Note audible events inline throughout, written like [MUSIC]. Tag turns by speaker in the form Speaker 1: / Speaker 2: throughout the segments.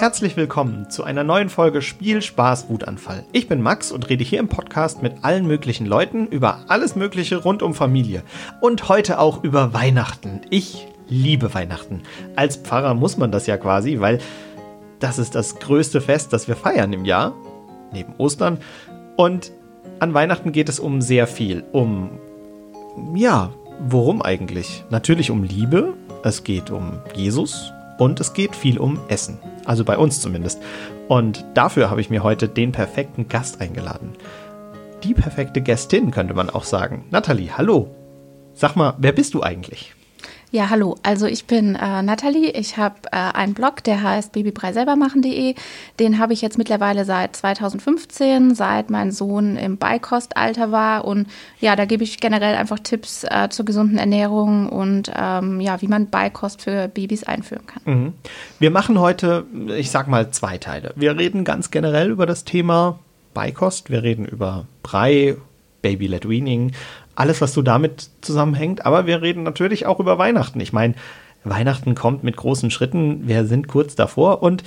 Speaker 1: Herzlich willkommen zu einer neuen Folge Spiel, Spaß, Wutanfall. Ich bin Max und rede hier im Podcast mit allen möglichen Leuten über alles Mögliche rund um Familie. Und heute auch über Weihnachten. Ich liebe Weihnachten. Als Pfarrer muss man das ja quasi, weil das ist das größte Fest, das wir feiern im Jahr. Neben Ostern. Und an Weihnachten geht es um sehr viel. Um, ja, worum eigentlich? Natürlich um Liebe. Es geht um Jesus. Und es geht viel um Essen. Also bei uns zumindest. Und dafür habe ich mir heute den perfekten Gast eingeladen. Die perfekte Gästin könnte man auch sagen. Nathalie, hallo. Sag mal, wer bist du eigentlich?
Speaker 2: Ja, hallo. Also ich bin äh, Nathalie. Ich habe äh, einen Blog, der heißt babybrei-selbermachen.de. Den habe ich jetzt mittlerweile seit 2015, seit mein Sohn im Beikostalter war. Und ja, da gebe ich generell einfach Tipps äh, zur gesunden Ernährung und ähm, ja, wie man Beikost für Babys einführen kann.
Speaker 1: Mhm. Wir machen heute, ich sag mal, zwei Teile. Wir reden ganz generell über das Thema Beikost. Wir reden über Brei, Baby-led Weaning, alles, was so damit zusammenhängt. Aber wir reden natürlich auch über Weihnachten. Ich meine, Weihnachten kommt mit großen Schritten. Wir sind kurz davor und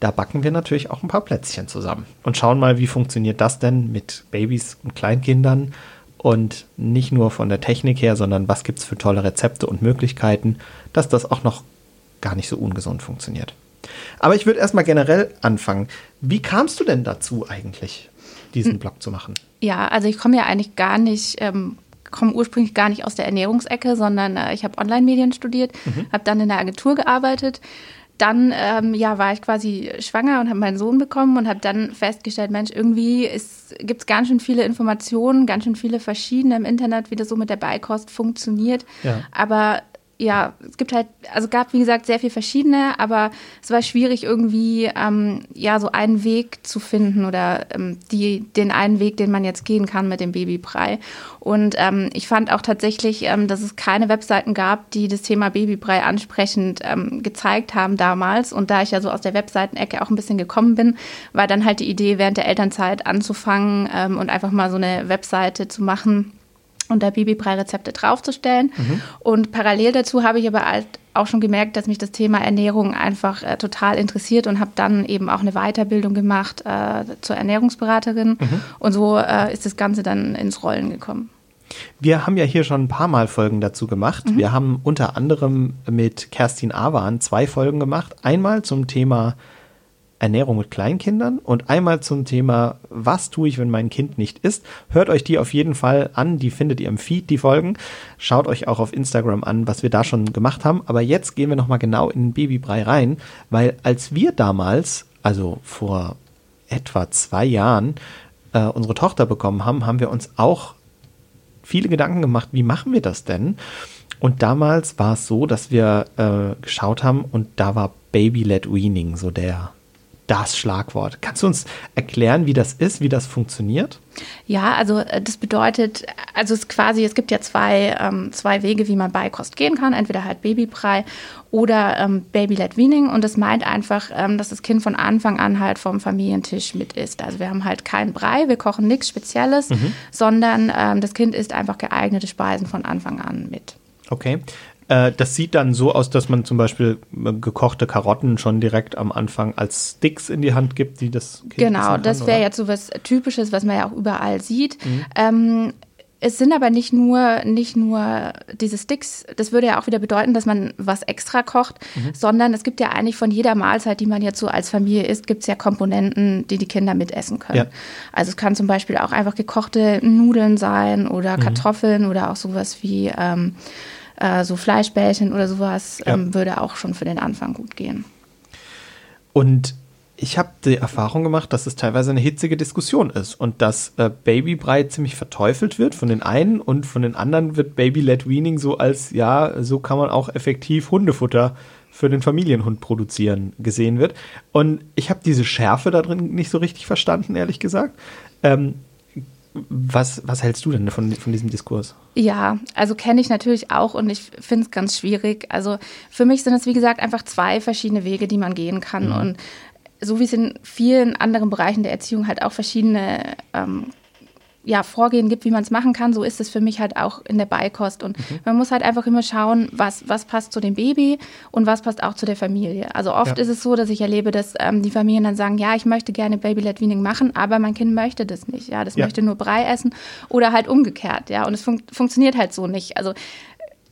Speaker 1: da backen wir natürlich auch ein paar Plätzchen zusammen und schauen mal, wie funktioniert das denn mit Babys und Kleinkindern und nicht nur von der Technik her, sondern was gibt es für tolle Rezepte und Möglichkeiten, dass das auch noch gar nicht so ungesund funktioniert. Aber ich würde erstmal generell anfangen. Wie kamst du denn dazu eigentlich, diesen hm. Blog zu machen?
Speaker 2: Ja, also ich komme ja eigentlich gar nicht ähm, komme ursprünglich gar nicht aus der Ernährungsecke, sondern äh, ich habe Online-Medien studiert, mhm. habe dann in der Agentur gearbeitet. Dann ähm, ja, war ich quasi schwanger und habe meinen Sohn bekommen und habe dann festgestellt, Mensch, irgendwie gibt es ganz schön viele Informationen, ganz schön viele verschiedene im Internet, wie das so mit der Beikost funktioniert. Ja. Aber ja, es gibt halt, also gab wie gesagt sehr viel verschiedene, aber es war schwierig irgendwie ähm, ja so einen Weg zu finden oder ähm, die den einen Weg, den man jetzt gehen kann mit dem Babybrei. Und ähm, ich fand auch tatsächlich, ähm, dass es keine Webseiten gab, die das Thema Babybrei ansprechend ähm, gezeigt haben damals. Und da ich ja so aus der Webseitenecke auch ein bisschen gekommen bin, war dann halt die Idee während der Elternzeit anzufangen ähm, und einfach mal so eine Webseite zu machen und da Babybrei-Rezepte draufzustellen. Mhm. Und parallel dazu habe ich aber halt auch schon gemerkt, dass mich das Thema Ernährung einfach äh, total interessiert und habe dann eben auch eine Weiterbildung gemacht äh, zur Ernährungsberaterin. Mhm. Und so äh, ist das Ganze dann ins Rollen gekommen.
Speaker 1: Wir haben ja hier schon ein paar Mal Folgen dazu gemacht. Mhm. Wir haben unter anderem mit Kerstin Awan zwei Folgen gemacht. Einmal zum Thema Ernährung mit Kleinkindern und einmal zum Thema, was tue ich, wenn mein Kind nicht isst. Hört euch die auf jeden Fall an, die findet ihr im Feed, die Folgen. Schaut euch auch auf Instagram an, was wir da schon gemacht haben. Aber jetzt gehen wir nochmal genau in den Babybrei rein, weil als wir damals, also vor etwa zwei Jahren, äh, unsere Tochter bekommen haben, haben wir uns auch viele Gedanken gemacht, wie machen wir das denn? Und damals war es so, dass wir äh, geschaut haben und da war Baby-led Weaning so der das Schlagwort. Kannst du uns erklären, wie das ist, wie das funktioniert?
Speaker 2: Ja, also äh, das bedeutet, also es quasi, es gibt ja zwei, ähm, zwei Wege, wie man Beikost gehen kann. Entweder halt Babybrei oder ähm, Baby-led Weaning. Und das meint einfach, ähm, dass das Kind von Anfang an halt vom Familientisch mit isst. Also wir haben halt keinen Brei, wir kochen nichts Spezielles, mhm. sondern ähm, das Kind isst einfach geeignete Speisen von Anfang an mit.
Speaker 1: Okay. Äh, das sieht dann so aus, dass man zum Beispiel äh, gekochte Karotten schon direkt am Anfang als Sticks in die Hand gibt, die das
Speaker 2: Kind Genau, das wäre jetzt so was Typisches, was man ja auch überall sieht. Mhm. Ähm, es sind aber nicht nur, nicht nur diese Sticks, das würde ja auch wieder bedeuten, dass man was extra kocht, mhm. sondern es gibt ja eigentlich von jeder Mahlzeit, die man jetzt so als Familie isst, gibt es ja Komponenten, die die Kinder mitessen können. Ja. Also es kann zum Beispiel auch einfach gekochte Nudeln sein oder mhm. Kartoffeln oder auch sowas wie ähm, äh, so Fleischbällchen oder sowas ja. ähm, würde auch schon für den Anfang gut gehen.
Speaker 1: Und ich habe die Erfahrung gemacht, dass es teilweise eine hitzige Diskussion ist und dass äh, Babybrei ziemlich verteufelt wird von den einen und von den anderen wird Baby-led Weaning so als, ja, so kann man auch effektiv Hundefutter für den Familienhund produzieren gesehen wird. Und ich habe diese Schärfe da drin nicht so richtig verstanden, ehrlich gesagt. Ähm, was, was hältst du denn von, von diesem Diskurs?
Speaker 2: Ja, also kenne ich natürlich auch und ich finde es ganz schwierig. Also für mich sind es, wie gesagt, einfach zwei verschiedene Wege, die man gehen kann. Mhm. Und so wie es in vielen anderen Bereichen der Erziehung halt auch verschiedene ähm, ja, Vorgehen gibt, wie man es machen kann, so ist es für mich halt auch in der Beikost. Und mhm. man muss halt einfach immer schauen, was, was passt zu dem Baby und was passt auch zu der Familie. Also oft ja. ist es so, dass ich erlebe, dass ähm, die Familien dann sagen, ja, ich möchte gerne Baby-led Weaning machen, aber mein Kind möchte das nicht. Ja, das ja. möchte nur Brei essen oder halt umgekehrt. Ja, und es fun funktioniert halt so nicht. Also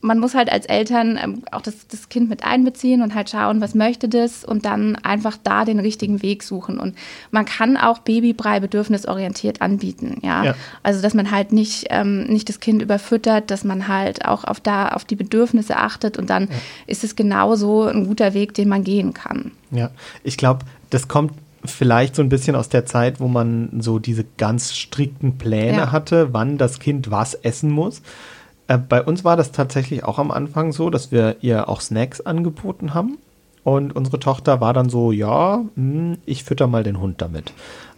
Speaker 2: man muss halt als Eltern ähm, auch das, das Kind mit einbeziehen und halt schauen, was möchte das und dann einfach da den richtigen Weg suchen. Und man kann auch Babybrei bedürfnisorientiert anbieten, ja? ja. Also dass man halt nicht, ähm, nicht das Kind überfüttert, dass man halt auch auf da auf die Bedürfnisse achtet und dann ja. ist es genauso ein guter Weg, den man gehen kann.
Speaker 1: Ja, ich glaube, das kommt vielleicht so ein bisschen aus der Zeit, wo man so diese ganz strikten Pläne ja. hatte, wann das Kind was essen muss. Äh, bei uns war das tatsächlich auch am Anfang so, dass wir ihr auch Snacks angeboten haben. Und unsere Tochter war dann so, ja, mh, hm, ich fütter mal den Hund damit.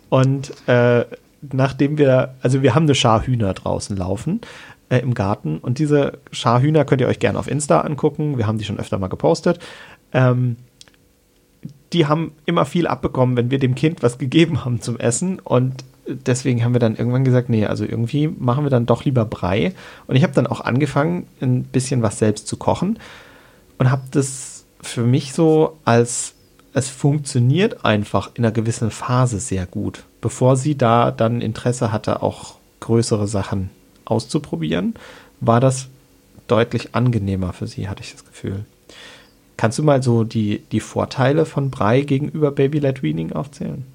Speaker 1: Und äh, nachdem wir, also wir haben eine Schar Hühner draußen laufen äh, im Garten. Und diese Schar Hühner könnt ihr euch gerne auf Insta angucken. Wir haben die schon öfter mal gepostet. Ähm, die haben immer viel abbekommen, wenn wir dem Kind was gegeben haben zum Essen. Und deswegen haben wir dann irgendwann gesagt, nee, also irgendwie machen wir dann doch lieber Brei. Und ich habe dann auch angefangen, ein bisschen was selbst zu kochen und habe das für mich so als es funktioniert einfach in einer gewissen Phase sehr gut, bevor sie da dann Interesse hatte, auch größere Sachen auszuprobieren, war das deutlich angenehmer für sie, hatte ich das Gefühl. Kannst du mal so die, die Vorteile von Brei gegenüber Baby-led Weaning aufzählen?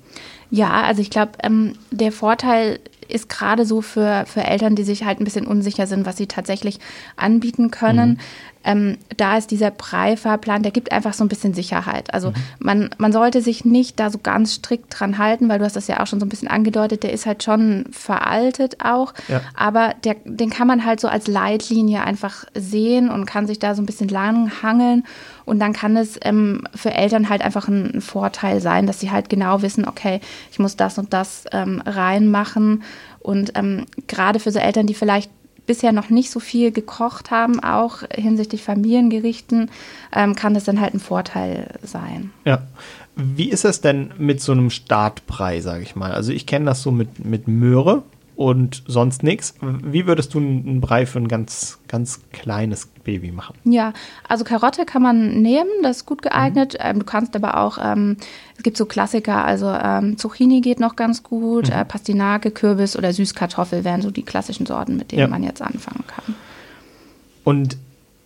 Speaker 2: Ja, also ich glaube, ähm, der Vorteil ist gerade so für, für Eltern, die sich halt ein bisschen unsicher sind, was sie tatsächlich anbieten können. Mhm. Ähm, da ist dieser Brei-Fahrplan, der gibt einfach so ein bisschen Sicherheit. Also mhm. man, man sollte sich nicht da so ganz strikt dran halten, weil du hast das ja auch schon so ein bisschen angedeutet, der ist halt schon veraltet auch, ja. aber der, den kann man halt so als Leitlinie einfach sehen und kann sich da so ein bisschen lang hangeln und dann kann es ähm, für Eltern halt einfach ein, ein, Vorteil sein, dass sie halt genau wissen, okay, ich muss das und das ähm, reinmachen und ähm, gerade für so Eltern, die vielleicht bisher noch nicht so viel gekocht haben, auch hinsichtlich Familiengerichten, ähm, kann das dann halt ein Vorteil sein.
Speaker 1: Ja. Wie ist es denn mit so einem Startbrei, sage ich mal? Also ich kenne das so mit, mit Möhre und sonst nichts. Wie würdest du einen Brei für ein ganz, ganz kleines Baby machen?
Speaker 2: Ja, also Karotte kann man nehmen, das ist gut geeignet. Mhm. Ähm, du kannst aber auch, ähm, es gibt so Klassiker, also ähm, Zucchini geht noch ganz gut, mhm. äh, Pastinake, Kürbis oder Süßkartoffel wären so die klassischen Sorten, mit denen ja. man jetzt anfangen kann.
Speaker 1: Und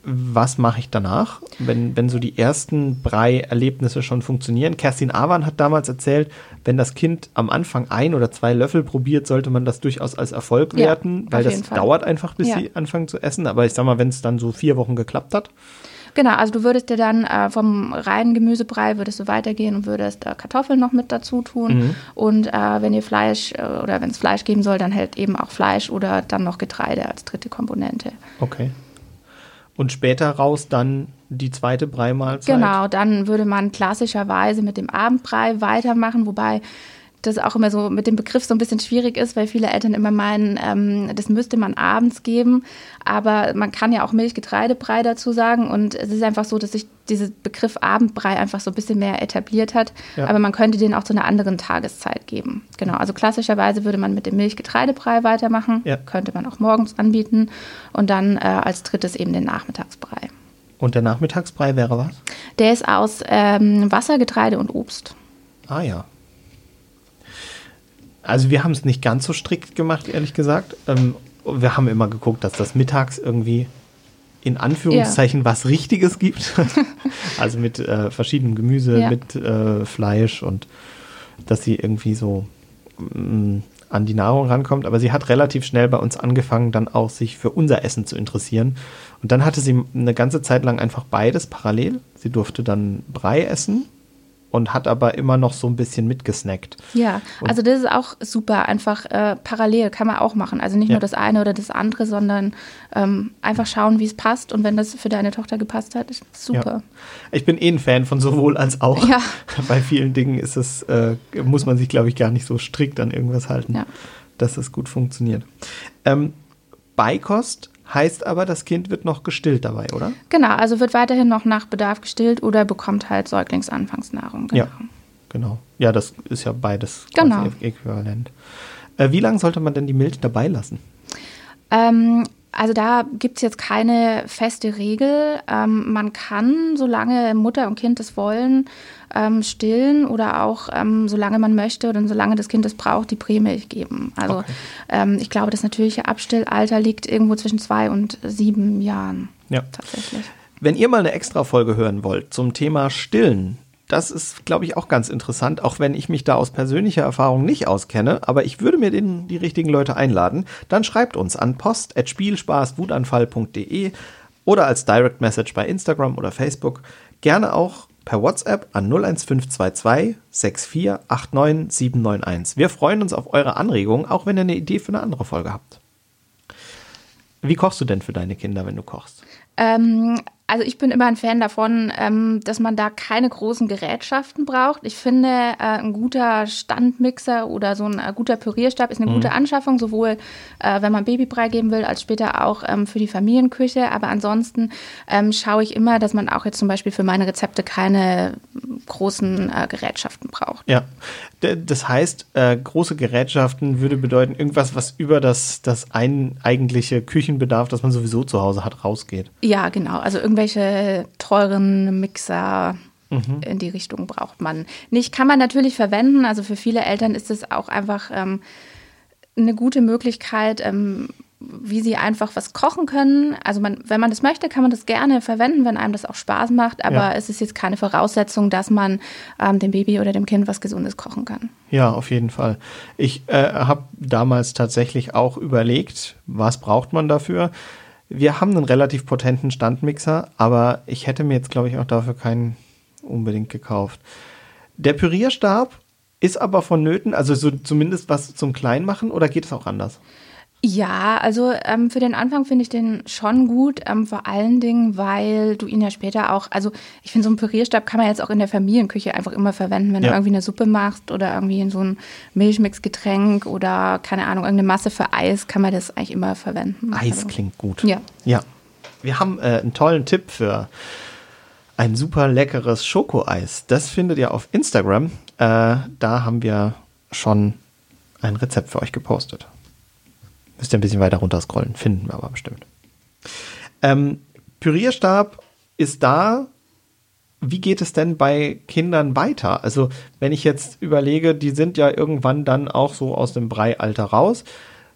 Speaker 1: was mache ich danach, wenn, wenn so die ersten Brei-Erlebnisse schon funktionieren. Kerstin Awan hat damals erzählt, wenn das Kind am Anfang ein oder zwei Löffel probiert, sollte man das durchaus als Erfolg ja, werten, weil das Fall. dauert einfach, bis ja. sie anfangen zu essen. Aber ich sag mal, wenn es dann so vier Wochen geklappt hat.
Speaker 2: Genau, also du würdest dir dann äh, vom reinen Gemüsebrei würdest du weitergehen und würdest äh, Kartoffeln noch mit dazu tun. Mhm. Und äh, wenn ihr Fleisch äh, oder wenn es Fleisch geben soll, dann halt eben auch Fleisch oder dann noch Getreide als dritte Komponente.
Speaker 1: Okay und später raus dann die zweite Breimahlzeit.
Speaker 2: Genau, dann würde man klassischerweise mit dem Abendbrei weitermachen, wobei das auch immer so mit dem Begriff so ein bisschen schwierig ist, weil viele Eltern immer meinen, ähm, das müsste man abends geben. Aber man kann ja auch Milchgetreidebrei dazu sagen. Und es ist einfach so, dass sich dieser Begriff Abendbrei einfach so ein bisschen mehr etabliert hat. Ja. Aber man könnte den auch zu einer anderen Tageszeit geben. Genau, also klassischerweise würde man mit dem Milchgetreidebrei weitermachen. Ja. Könnte man auch morgens anbieten. Und dann äh, als drittes eben den Nachmittagsbrei.
Speaker 1: Und der Nachmittagsbrei wäre was?
Speaker 2: Der ist aus ähm, Wasser, Getreide und Obst.
Speaker 1: Ah ja, also wir haben es nicht ganz so strikt gemacht, ehrlich gesagt. Ähm, wir haben immer geguckt, dass das mittags irgendwie in Anführungszeichen ja. was Richtiges gibt. [LAUGHS] also mit äh, verschiedenem Gemüse, ja. mit äh, Fleisch und dass sie irgendwie so mh, mm, an die Nahrung rankommt. Aber sie hat relativ schnell bei uns angefangen, dann auch sich für unser Essen zu interessieren. Und dann hatte sie eine ganze Zeit lang einfach beides parallel. Sie durfte dann Brei essen und hat aber immer noch so ein bisschen mitgesnackt.
Speaker 2: Ja, und also das ist auch super, einfach äh, parallel kann man auch machen. Also nicht ja. nur das eine oder das andere, sondern ähm, einfach schauen, wie es passt und wenn das für deine Tochter gepasst hat, ist super. Ja.
Speaker 1: Ich bin eh ein Fan von sowohl als auch. Ja. [LAUGHS] Bei vielen Dingen ist es, äh, muss man sich, glaube ich, gar nicht so strikt an irgendwas halten, dass es gut funktioniert. Ähm, Beikost Heißt aber, das Kind wird noch gestillt dabei, oder?
Speaker 2: Genau, also wird weiterhin noch nach Bedarf gestillt oder bekommt halt Säuglingsanfangsnahrung.
Speaker 1: Genau. Ja, genau. Ja, das ist ja beides genau. äquivalent. Äh, wie lange sollte man denn die Milch dabei lassen?
Speaker 2: Ähm, also da gibt es jetzt keine feste Regel. Ähm, man kann, solange Mutter und Kind es wollen, ähm, stillen oder auch ähm, solange man möchte oder solange das Kind es braucht, die Prämilch geben. Also okay. Ähm, ich glaube, das natürliche Abstillalter liegt irgendwo zwischen zwei und sieben Jahren.
Speaker 1: Ja. Tatsächlich. Wenn ihr mal eine extra Folge hören wollt zum Thema Stillen, das ist, glaube ich, auch ganz interessant, auch wenn ich mich da aus persönlicher Erfahrung nicht auskenne, aber ich würde mir den, die richtigen Leute einladen, dann schreibt uns an post.spielspaßwutanfall.de oder als Direct Message bei Instagram oder Facebook, gerne auch per WhatsApp an 01522 6489 791. Wir freuen uns auf eure Anregungen, auch wenn ihr eine Idee für eine andere Folge habt. Wie kochst du denn für deine Kinder, wenn du kochst?
Speaker 2: Ähm, also ich bin immer ein Fan davon, ähm, dass man da keine großen Gerätschaften braucht. Ich finde, äh, ein guter Standmixer oder so ein äh, guter Pürierstab ist eine mhm. gute Anschaffung, sowohl äh, wenn man Babybrei geben will, als später auch ähm, für die Familienküche. Aber ansonsten ähm, schaue ich immer, dass man auch jetzt zum Beispiel für meine Rezepte keine großen äh, Gerätschaften braucht.
Speaker 1: Ja, das heißt, äh, große Gerätschaften würde bedeuten, irgendwas, was über das, das ein eigentliche Küchenbedarf, das man sowieso zu Hause hat, rausgeht.
Speaker 2: Ja, genau. Also irgendwelche teuren Mixer mhm. in die Richtung braucht man nicht. Kann man natürlich verwenden. Also für viele Eltern ist es auch einfach ähm, eine gute Möglichkeit, ähm, wie sie einfach was kochen können. Also man, wenn man das möchte, kann man das gerne verwenden, wenn einem das auch Spaß macht. Aber ja. es ist jetzt keine Voraussetzung, dass man ähm, dem Baby oder dem Kind was Gesundes kochen kann.
Speaker 1: Ja, auf jeden Fall. Ich äh, habe damals tatsächlich auch überlegt, was braucht man dafür. Wir haben einen relativ potenten Standmixer, aber ich hätte mir jetzt, glaube ich, auch dafür keinen unbedingt gekauft. Der Pürierstab ist aber vonnöten, also so zumindest was zum Kleinmachen oder geht es auch anders?
Speaker 2: Ja, also ähm, für den Anfang finde ich den schon gut, ähm, vor allen Dingen, weil du ihn ja später auch, also ich finde, so einen Pürierstab kann man jetzt auch in der Familienküche einfach immer verwenden, wenn ja. du irgendwie eine Suppe machst oder irgendwie in so ein Milchmixgetränk oder keine Ahnung, irgendeine Masse für Eis, kann man das eigentlich immer verwenden.
Speaker 1: Eis also, klingt gut.
Speaker 2: Ja.
Speaker 1: Ja. Wir haben äh, einen tollen Tipp für ein super leckeres Schokoeis. Das findet ihr auf Instagram. Äh, da haben wir schon ein Rezept für euch gepostet. Müsst ihr ein bisschen weiter runter scrollen, finden wir aber bestimmt. Ähm, Pürierstab ist da. Wie geht es denn bei Kindern weiter? Also, wenn ich jetzt überlege, die sind ja irgendwann dann auch so aus dem Breialter raus.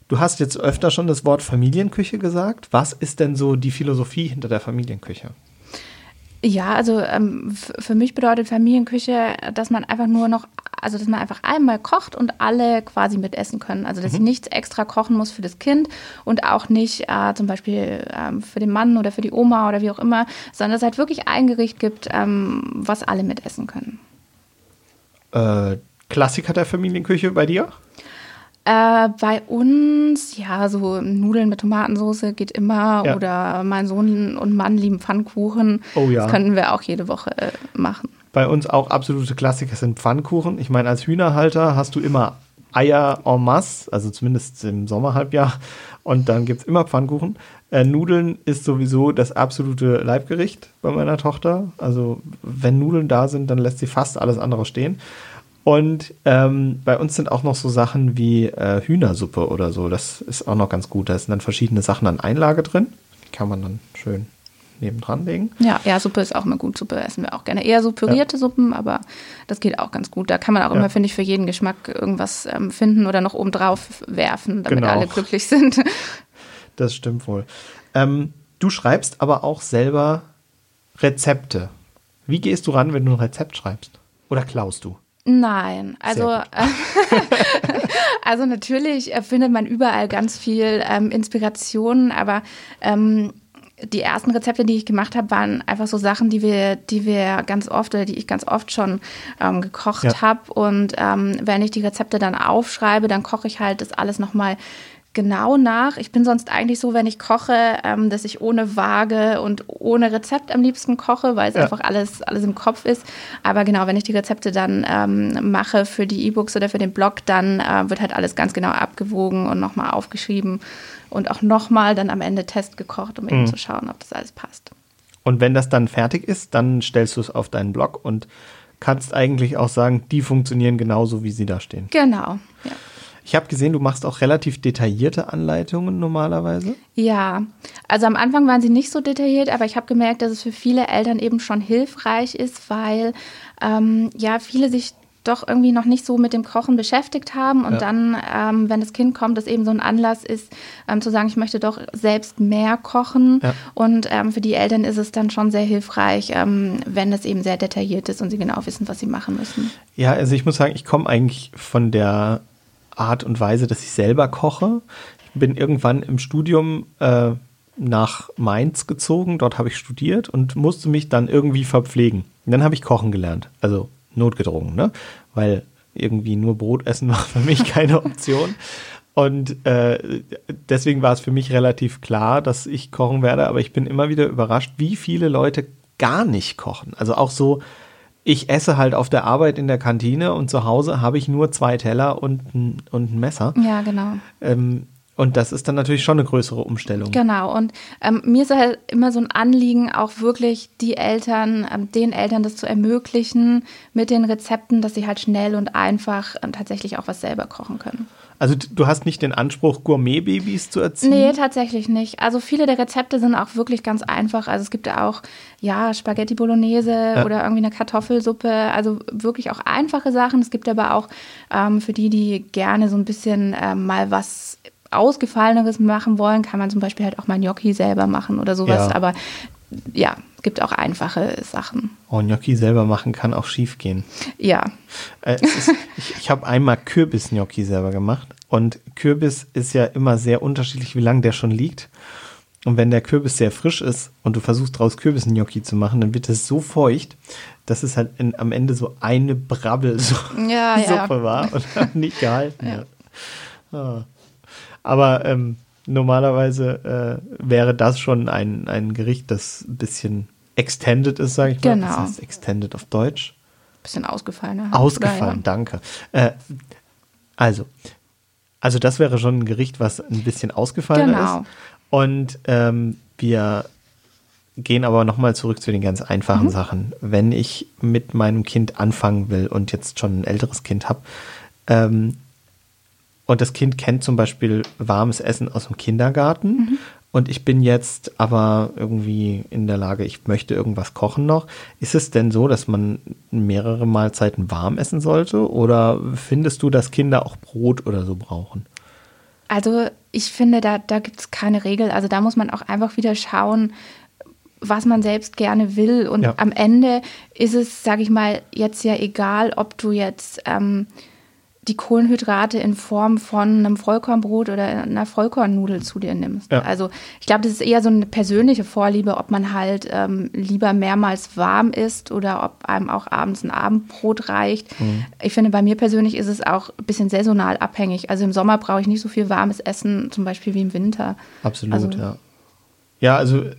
Speaker 1: Du hast jetzt öfter schon das Wort Familienküche gesagt. Was ist denn so die Philosophie hinter der Familienküche?
Speaker 2: Ja, also ähm, für mich bedeutet Familienküche, dass man einfach nur noch, also dass man einfach einmal kocht und alle quasi mitessen können. Also dass mhm. ich nichts extra kochen muss für das Kind und auch nicht äh, zum Beispiel ähm, für den Mann oder für die Oma oder wie auch immer, sondern dass es halt wirklich ein Gericht gibt, ähm, was alle mitessen können.
Speaker 1: Äh, Klassiker der Familienküche bei dir?
Speaker 2: Äh, bei uns, ja, so Nudeln mit Tomatensauce geht immer. Ja. Oder mein Sohn und Mann lieben Pfannkuchen. Oh ja. Das könnten wir auch jede Woche äh, machen.
Speaker 1: Bei uns auch absolute Klassiker sind Pfannkuchen. Ich meine, als Hühnerhalter hast du immer Eier en masse, also zumindest im Sommerhalbjahr. Und dann gibt es immer Pfannkuchen. Äh, Nudeln ist sowieso das absolute Leibgericht bei meiner Tochter. Also wenn Nudeln da sind, dann lässt sie fast alles andere stehen. Und ähm, bei uns sind auch noch so Sachen wie äh, Hühnersuppe oder so. Das ist auch noch ganz gut. Da sind dann verschiedene Sachen an Einlage drin. Die kann man dann schön nebendran legen.
Speaker 2: Ja, ja, Suppe ist auch immer gut. Suppe essen wir auch gerne. Eher so pürierte ja. Suppen, aber das geht auch ganz gut. Da kann man auch ja. immer, finde ich, für jeden Geschmack irgendwas ähm, finden oder noch oben drauf werfen, damit genau. alle glücklich sind. [LAUGHS]
Speaker 1: Das stimmt wohl. Ähm, du schreibst aber auch selber Rezepte. Wie gehst du ran, wenn du ein Rezept schreibst? Oder klaust du?
Speaker 2: Nein, also, [LAUGHS] also natürlich findet man überall ganz viel ähm, Inspiration, aber ähm, die ersten Rezepte, die ich gemacht habe, waren einfach so Sachen, die wir, die wir ganz oft oder die ich ganz oft schon ähm, gekocht ja. habe. Und ähm, wenn ich die Rezepte dann aufschreibe, dann koche ich halt das alles nochmal genau nach. Ich bin sonst eigentlich so, wenn ich koche, ähm, dass ich ohne Waage und ohne Rezept am liebsten koche, weil es ja. einfach alles, alles im Kopf ist. Aber genau, wenn ich die Rezepte dann ähm, mache für die E-Books oder für den Blog, dann äh, wird halt alles ganz genau abgewogen und nochmal aufgeschrieben und auch nochmal dann am Ende Test gekocht, um mhm. eben zu schauen, ob das alles passt.
Speaker 1: Und wenn das dann fertig ist, dann stellst du es auf deinen Blog und kannst eigentlich auch sagen, die funktionieren genauso, wie sie da stehen.
Speaker 2: Genau, ja.
Speaker 1: Ich habe gesehen, du machst auch relativ detaillierte Anleitungen normalerweise.
Speaker 2: Ja, also am Anfang waren sie nicht so detailliert, aber ich habe gemerkt, dass es für viele Eltern eben schon hilfreich ist, weil ähm, ja viele sich doch irgendwie noch nicht so mit dem Kochen beschäftigt haben und ja. dann, ähm, wenn das Kind kommt, das eben so ein Anlass ist, ähm, zu sagen, ich möchte doch selbst mehr kochen. Ja. Und ähm, für die Eltern ist es dann schon sehr hilfreich, ähm, wenn es eben sehr detailliert ist und sie genau wissen, was sie machen müssen.
Speaker 1: Ja, also ich muss sagen, ich komme eigentlich von der Art und Weise, dass ich selber koche. Ich bin irgendwann im Studium äh, nach Mainz gezogen, dort habe ich studiert und musste mich dann irgendwie verpflegen. Und dann habe ich kochen gelernt. Also notgedrungen, ne? Weil irgendwie nur Brot essen war für mich [LAUGHS] keine Option. Und äh, deswegen war es für mich relativ klar, dass ich kochen werde. Aber ich bin immer wieder überrascht, wie viele Leute gar nicht kochen. Also auch so, ich esse halt auf der Arbeit in der Kantine und zu Hause habe ich nur zwei Teller und ein, und ein Messer.
Speaker 2: Ja, genau.
Speaker 1: Ähm, und das ist dann natürlich schon eine größere Umstellung.
Speaker 2: Genau. Und ähm, mir ist halt immer so ein Anliegen, auch wirklich die Eltern, ähm, den Eltern das zu ermöglichen mit den Rezepten, dass sie halt schnell und einfach ähm, tatsächlich auch was selber kochen können.
Speaker 1: Also du hast nicht den Anspruch, Gourmet-Babys zu erziehen?
Speaker 2: Nee, tatsächlich nicht. Also viele der Rezepte sind auch wirklich ganz einfach. Also es gibt ja auch, ja, Spaghetti Bolognese ja. oder irgendwie eine Kartoffelsuppe. Also wirklich auch einfache Sachen. Es gibt aber auch ähm, für die, die gerne so ein bisschen ähm, mal was Ausgefalleneres machen wollen, kann man zum Beispiel halt auch mal Gnocchi selber machen oder sowas. Ja. Aber ja, es gibt auch einfache Sachen.
Speaker 1: Oh, Gnocchi selber machen kann auch schief gehen.
Speaker 2: Ja.
Speaker 1: Äh, ist, [LAUGHS] ich ich habe einmal Kürbis-Gnocchi selber gemacht. Und Kürbis ist ja immer sehr unterschiedlich, wie lange der schon liegt. Und wenn der Kürbis sehr frisch ist und du versuchst daraus Kürbis-Gnocchi zu machen, dann wird es so feucht, dass es halt in, am Ende so eine Brabbelsuppe
Speaker 2: ja, [LAUGHS] ja.
Speaker 1: war und [LAUGHS] nicht gehalten ja. hat. Ah. Aber ähm, normalerweise äh, wäre das schon ein, ein Gericht, das ein bisschen extended ist, sage ich mal.
Speaker 2: Genau.
Speaker 1: Das heißt extended auf Deutsch.
Speaker 2: Bisschen ausgefallen.
Speaker 1: Ausgefallen, danke. Äh, also, also das wäre schon ein Gericht, was ein bisschen ausgefallen genau. ist. Und ähm, wir gehen aber nochmal zurück zu den ganz einfachen mhm. Sachen. Wenn ich mit meinem Kind anfangen will und jetzt schon ein älteres Kind habe, ähm, und das Kind kennt zum Beispiel warmes Essen aus dem Kindergarten. Mhm. Und ich bin jetzt aber irgendwie in der Lage, ich möchte irgendwas kochen noch. Ist es denn so, dass man mehrere Mahlzeiten warm essen sollte? Oder findest du, dass Kinder auch Brot oder so brauchen?
Speaker 2: Also ich finde, da, da gibt es keine Regel. Also da muss man auch einfach wieder schauen, was man selbst gerne will. Und ja. am Ende ist es, sage ich mal, jetzt ja egal, ob du jetzt... Ähm, die Kohlenhydrate in Form von einem Vollkornbrot oder einer Vollkornnudel zu dir nimmst. Ja. Also ich glaube, das ist eher so eine persönliche Vorliebe, ob man halt ähm, lieber mehrmals warm isst oder ob einem auch abends ein Abendbrot reicht. Mhm. Ich finde, bei mir persönlich ist es auch ein bisschen saisonal abhängig. Also im Sommer brauche ich nicht so viel warmes Essen, zum Beispiel wie im Winter.
Speaker 1: Absolut, also, ja. Ja, also äh,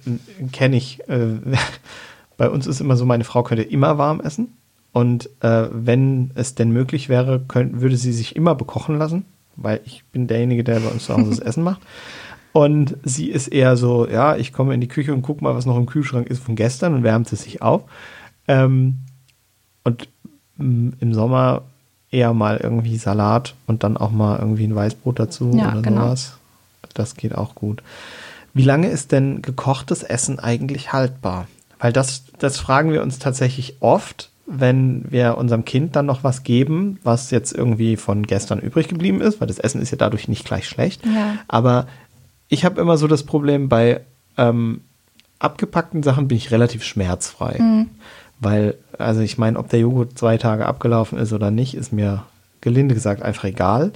Speaker 1: kenne ich. Äh, [LAUGHS] bei uns ist immer so, meine Frau könnte immer warm essen. Und äh, wenn es denn möglich wäre, könnt, würde sie sich immer bekochen lassen, weil ich bin derjenige, der bei uns zu Hause das [LAUGHS] Essen macht. Und sie ist eher so, ja, ich komme in die Küche und gucke mal, was noch im Kühlschrank ist von gestern und wärmt es sich auf. Ähm, und im Sommer eher mal irgendwie Salat und dann auch mal irgendwie ein Weißbrot dazu ja, oder genau. sowas. Das geht auch gut. Wie lange ist denn gekochtes Essen eigentlich haltbar? Weil das, das fragen wir uns tatsächlich oft, wenn wir unserem Kind dann noch was geben, was jetzt irgendwie von gestern übrig geblieben ist, weil das Essen ist ja dadurch nicht gleich schlecht. Ja. Aber ich habe immer so das Problem, bei ähm, abgepackten Sachen bin ich relativ schmerzfrei. Mhm. Weil, also ich meine, ob der Joghurt zwei Tage abgelaufen ist oder nicht, ist mir gelinde gesagt einfach egal.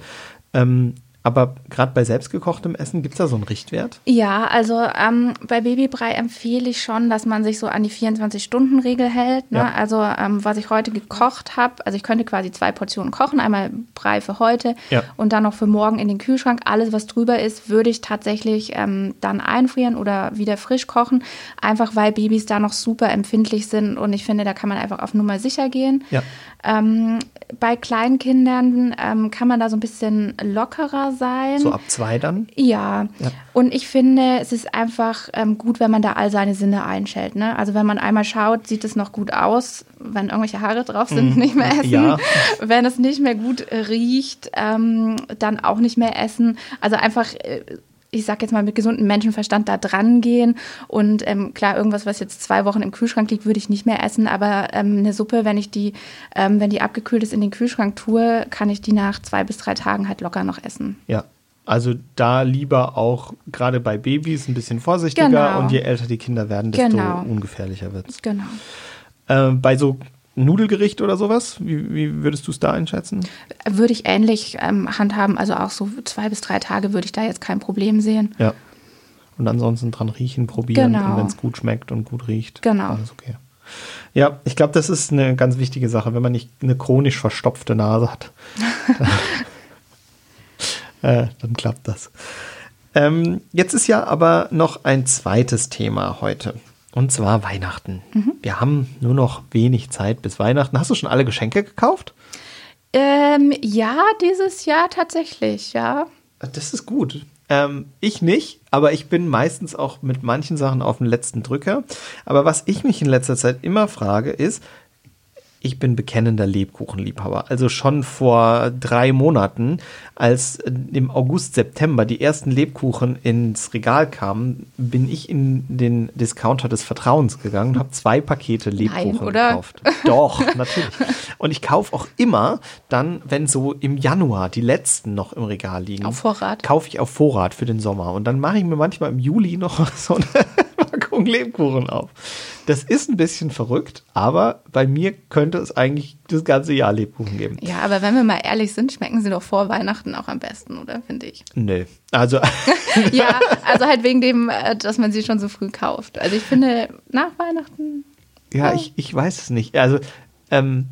Speaker 1: Ähm, aber gerade bei selbstgekochtem Essen, gibt es da so einen Richtwert?
Speaker 2: Ja, also ähm, bei Babybrei empfehle ich schon, dass man sich so an die 24-Stunden-Regel hält. Ne? Ja. Also ähm, was ich heute gekocht habe, also ich könnte quasi zwei Portionen kochen, einmal Brei für heute ja. und dann noch für morgen in den Kühlschrank. Alles, was drüber ist, würde ich tatsächlich ähm, dann einfrieren oder wieder frisch kochen, einfach weil Babys da noch super empfindlich sind und ich finde, da kann man einfach auf Nummer sicher gehen. Ja. Bei Kleinkindern ähm, kann man da so ein bisschen lockerer sein.
Speaker 1: So ab zwei dann?
Speaker 2: Ja. ja. Und ich finde, es ist einfach ähm, gut, wenn man da all seine Sinne einschält. Ne? Also wenn man einmal schaut, sieht es noch gut aus, wenn irgendwelche Haare drauf sind, mm. nicht mehr essen. Ja. Wenn es nicht mehr gut riecht, ähm, dann auch nicht mehr essen. Also einfach äh, ich sag jetzt mal, mit gesundem Menschenverstand da dran gehen. Und ähm, klar, irgendwas, was jetzt zwei Wochen im Kühlschrank liegt, würde ich nicht mehr essen. Aber ähm, eine Suppe, wenn ich die, ähm, wenn die abgekühlt ist, in den Kühlschrank tue, kann ich die nach zwei bis drei Tagen halt locker noch essen.
Speaker 1: Ja. Also da lieber auch gerade bei Babys ein bisschen vorsichtiger genau. und je älter die Kinder werden, desto genau. ungefährlicher wird es.
Speaker 2: Genau.
Speaker 1: Äh, bei so Nudelgericht oder sowas? Wie, wie würdest du es da einschätzen?
Speaker 2: Würde ich ähnlich ähm, handhaben. Also auch so zwei bis drei Tage würde ich da jetzt kein Problem sehen.
Speaker 1: Ja. Und ansonsten dran riechen, probieren. Genau. Und wenn es gut schmeckt und gut riecht,
Speaker 2: genau.
Speaker 1: alles okay. Ja, ich glaube, das ist eine ganz wichtige Sache, wenn man nicht eine chronisch verstopfte Nase hat. [LAUGHS] äh, dann klappt das. Ähm, jetzt ist ja aber noch ein zweites Thema heute. Und zwar Weihnachten. Mhm. Wir haben nur noch wenig Zeit bis Weihnachten. Hast du schon alle Geschenke gekauft?
Speaker 2: Ähm, ja, dieses Jahr tatsächlich, ja.
Speaker 1: Das ist gut. Ähm, ich nicht, aber ich bin meistens auch mit manchen Sachen auf den letzten Drücker. Aber was ich mich in letzter Zeit immer frage, ist, ich bin bekennender Lebkuchenliebhaber. Also schon vor drei Monaten, als im August, September die ersten Lebkuchen ins Regal kamen, bin ich in den Discounter des Vertrauens gegangen und habe zwei Pakete Lebkuchen Nein, oder? gekauft. Doch, natürlich. Und ich kaufe auch immer dann, wenn so im Januar die letzten noch im Regal liegen.
Speaker 2: Auf Vorrat.
Speaker 1: Kaufe ich auf Vorrat für den Sommer. Und dann mache ich mir manchmal im Juli noch [LAUGHS] so eine Packung Lebkuchen auf. Das ist ein bisschen verrückt, aber bei mir könnte es eigentlich das ganze Jahr Lebkuchen geben.
Speaker 2: Ja, aber wenn wir mal ehrlich sind, schmecken sie doch vor Weihnachten auch am besten, oder? Finde ich.
Speaker 1: Nö. Also. [LAUGHS]
Speaker 2: ja, also halt wegen dem, äh, dass man sie schon so früh kauft. Also ich finde, nach Weihnachten.
Speaker 1: Ja, oh. ich, ich weiß es nicht. Also, ähm,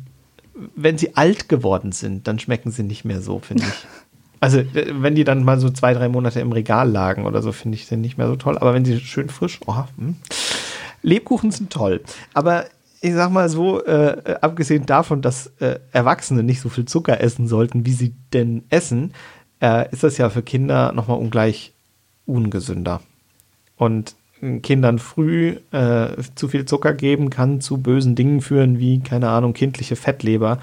Speaker 1: wenn sie alt geworden sind, dann schmecken sie nicht mehr so, finde ich. [LAUGHS] Also, wenn die dann mal so zwei, drei Monate im Regal lagen oder so, finde ich sie nicht mehr so toll. Aber wenn sie schön frisch, oh, hm. Lebkuchen sind toll. Aber ich sag mal so, äh, abgesehen davon, dass äh, Erwachsene nicht so viel Zucker essen sollten, wie sie denn essen, äh, ist das ja für Kinder nochmal ungleich ungesünder. Und Kindern früh äh, zu viel Zucker geben kann zu bösen Dingen führen, wie, keine Ahnung, kindliche Fettleber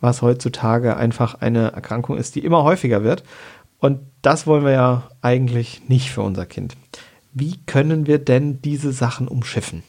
Speaker 1: was heutzutage einfach eine Erkrankung ist, die immer häufiger wird. Und das wollen wir ja eigentlich nicht für unser Kind. Wie können wir denn diese Sachen umschiffen?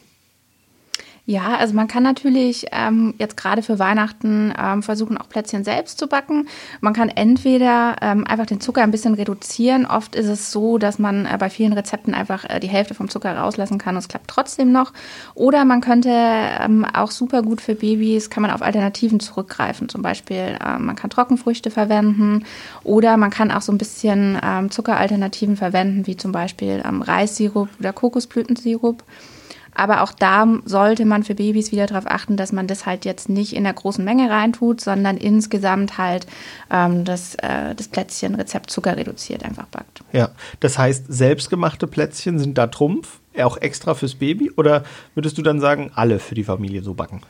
Speaker 2: Ja, also man kann natürlich ähm, jetzt gerade für Weihnachten ähm, versuchen, auch Plätzchen selbst zu backen. Man kann entweder ähm, einfach den Zucker ein bisschen reduzieren. Oft ist es so, dass man äh, bei vielen Rezepten einfach äh, die Hälfte vom Zucker rauslassen kann und es klappt trotzdem noch. Oder man könnte ähm, auch super gut für Babys, kann man auf Alternativen zurückgreifen. Zum Beispiel, äh, man kann Trockenfrüchte verwenden oder man kann auch so ein bisschen ähm, Zuckeralternativen verwenden, wie zum Beispiel ähm, Reissirup oder Kokosblütensirup. Aber auch da sollte man für Babys wieder darauf achten, dass man das halt jetzt nicht in der großen Menge reintut, sondern insgesamt halt ähm, das, äh, das Plätzchen Rezept Zucker reduziert einfach backt.
Speaker 1: Ja, das heißt, selbstgemachte Plätzchen sind da Trumpf, auch extra fürs Baby? Oder würdest du dann sagen, alle für die Familie so backen?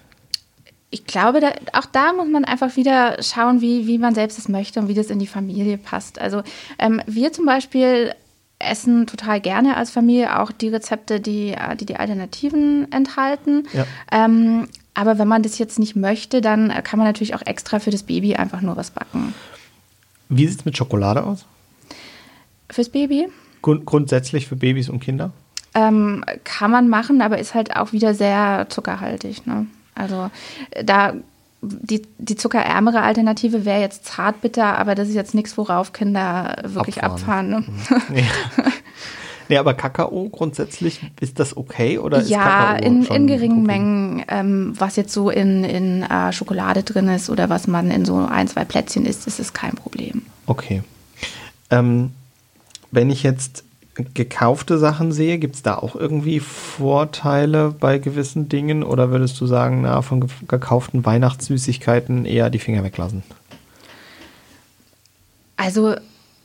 Speaker 2: ich glaube, da, auch da muss man einfach wieder schauen, wie, wie man selbst es möchte und wie das in die Familie passt. Also ähm, wir zum Beispiel essen total gerne als Familie auch die Rezepte, die äh, die, die Alternativen enthalten. Ja. Ähm, aber wenn man das jetzt nicht möchte, dann kann man natürlich auch extra für das Baby einfach nur was backen.
Speaker 1: Wie sieht es mit Schokolade aus?
Speaker 2: Fürs Baby?
Speaker 1: Grund grundsätzlich für Babys und Kinder?
Speaker 2: Ähm, kann man machen, aber ist halt auch wieder sehr zuckerhaltig. Ne? Also da die, die zuckerärmere Alternative wäre jetzt Zartbitter, aber das ist jetzt nichts, worauf Kinder wirklich abfahren. abfahren ne?
Speaker 1: nee. nee. aber Kakao grundsätzlich, ist das okay oder ist
Speaker 2: ja,
Speaker 1: Kakao
Speaker 2: in, in geringen okay? Mengen, ähm, was jetzt so in, in äh, Schokolade drin ist oder was man in so ein, zwei Plätzchen isst, ist es kein Problem.
Speaker 1: Okay. Ähm, wenn ich jetzt gekaufte Sachen sehe, gibt es da auch irgendwie Vorteile bei gewissen Dingen oder würdest du sagen, na, von gekauften Weihnachtssüßigkeiten eher die Finger weglassen?
Speaker 2: Also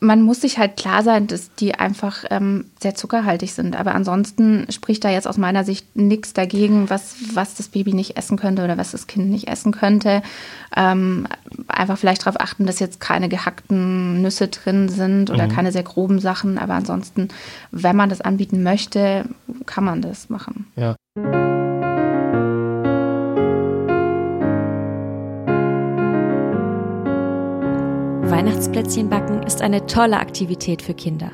Speaker 2: man muss sich halt klar sein, dass die einfach ähm, sehr zuckerhaltig sind. Aber ansonsten spricht da jetzt aus meiner Sicht nichts dagegen, was, was das Baby nicht essen könnte oder was das Kind nicht essen könnte. Ähm, einfach vielleicht darauf achten, dass jetzt keine gehackten Nüsse drin sind oder mhm. keine sehr groben Sachen. Aber ansonsten, wenn man das anbieten möchte, kann man das machen.
Speaker 1: Ja.
Speaker 3: Weihnachtsplätzchen backen ist eine tolle Aktivität für Kinder.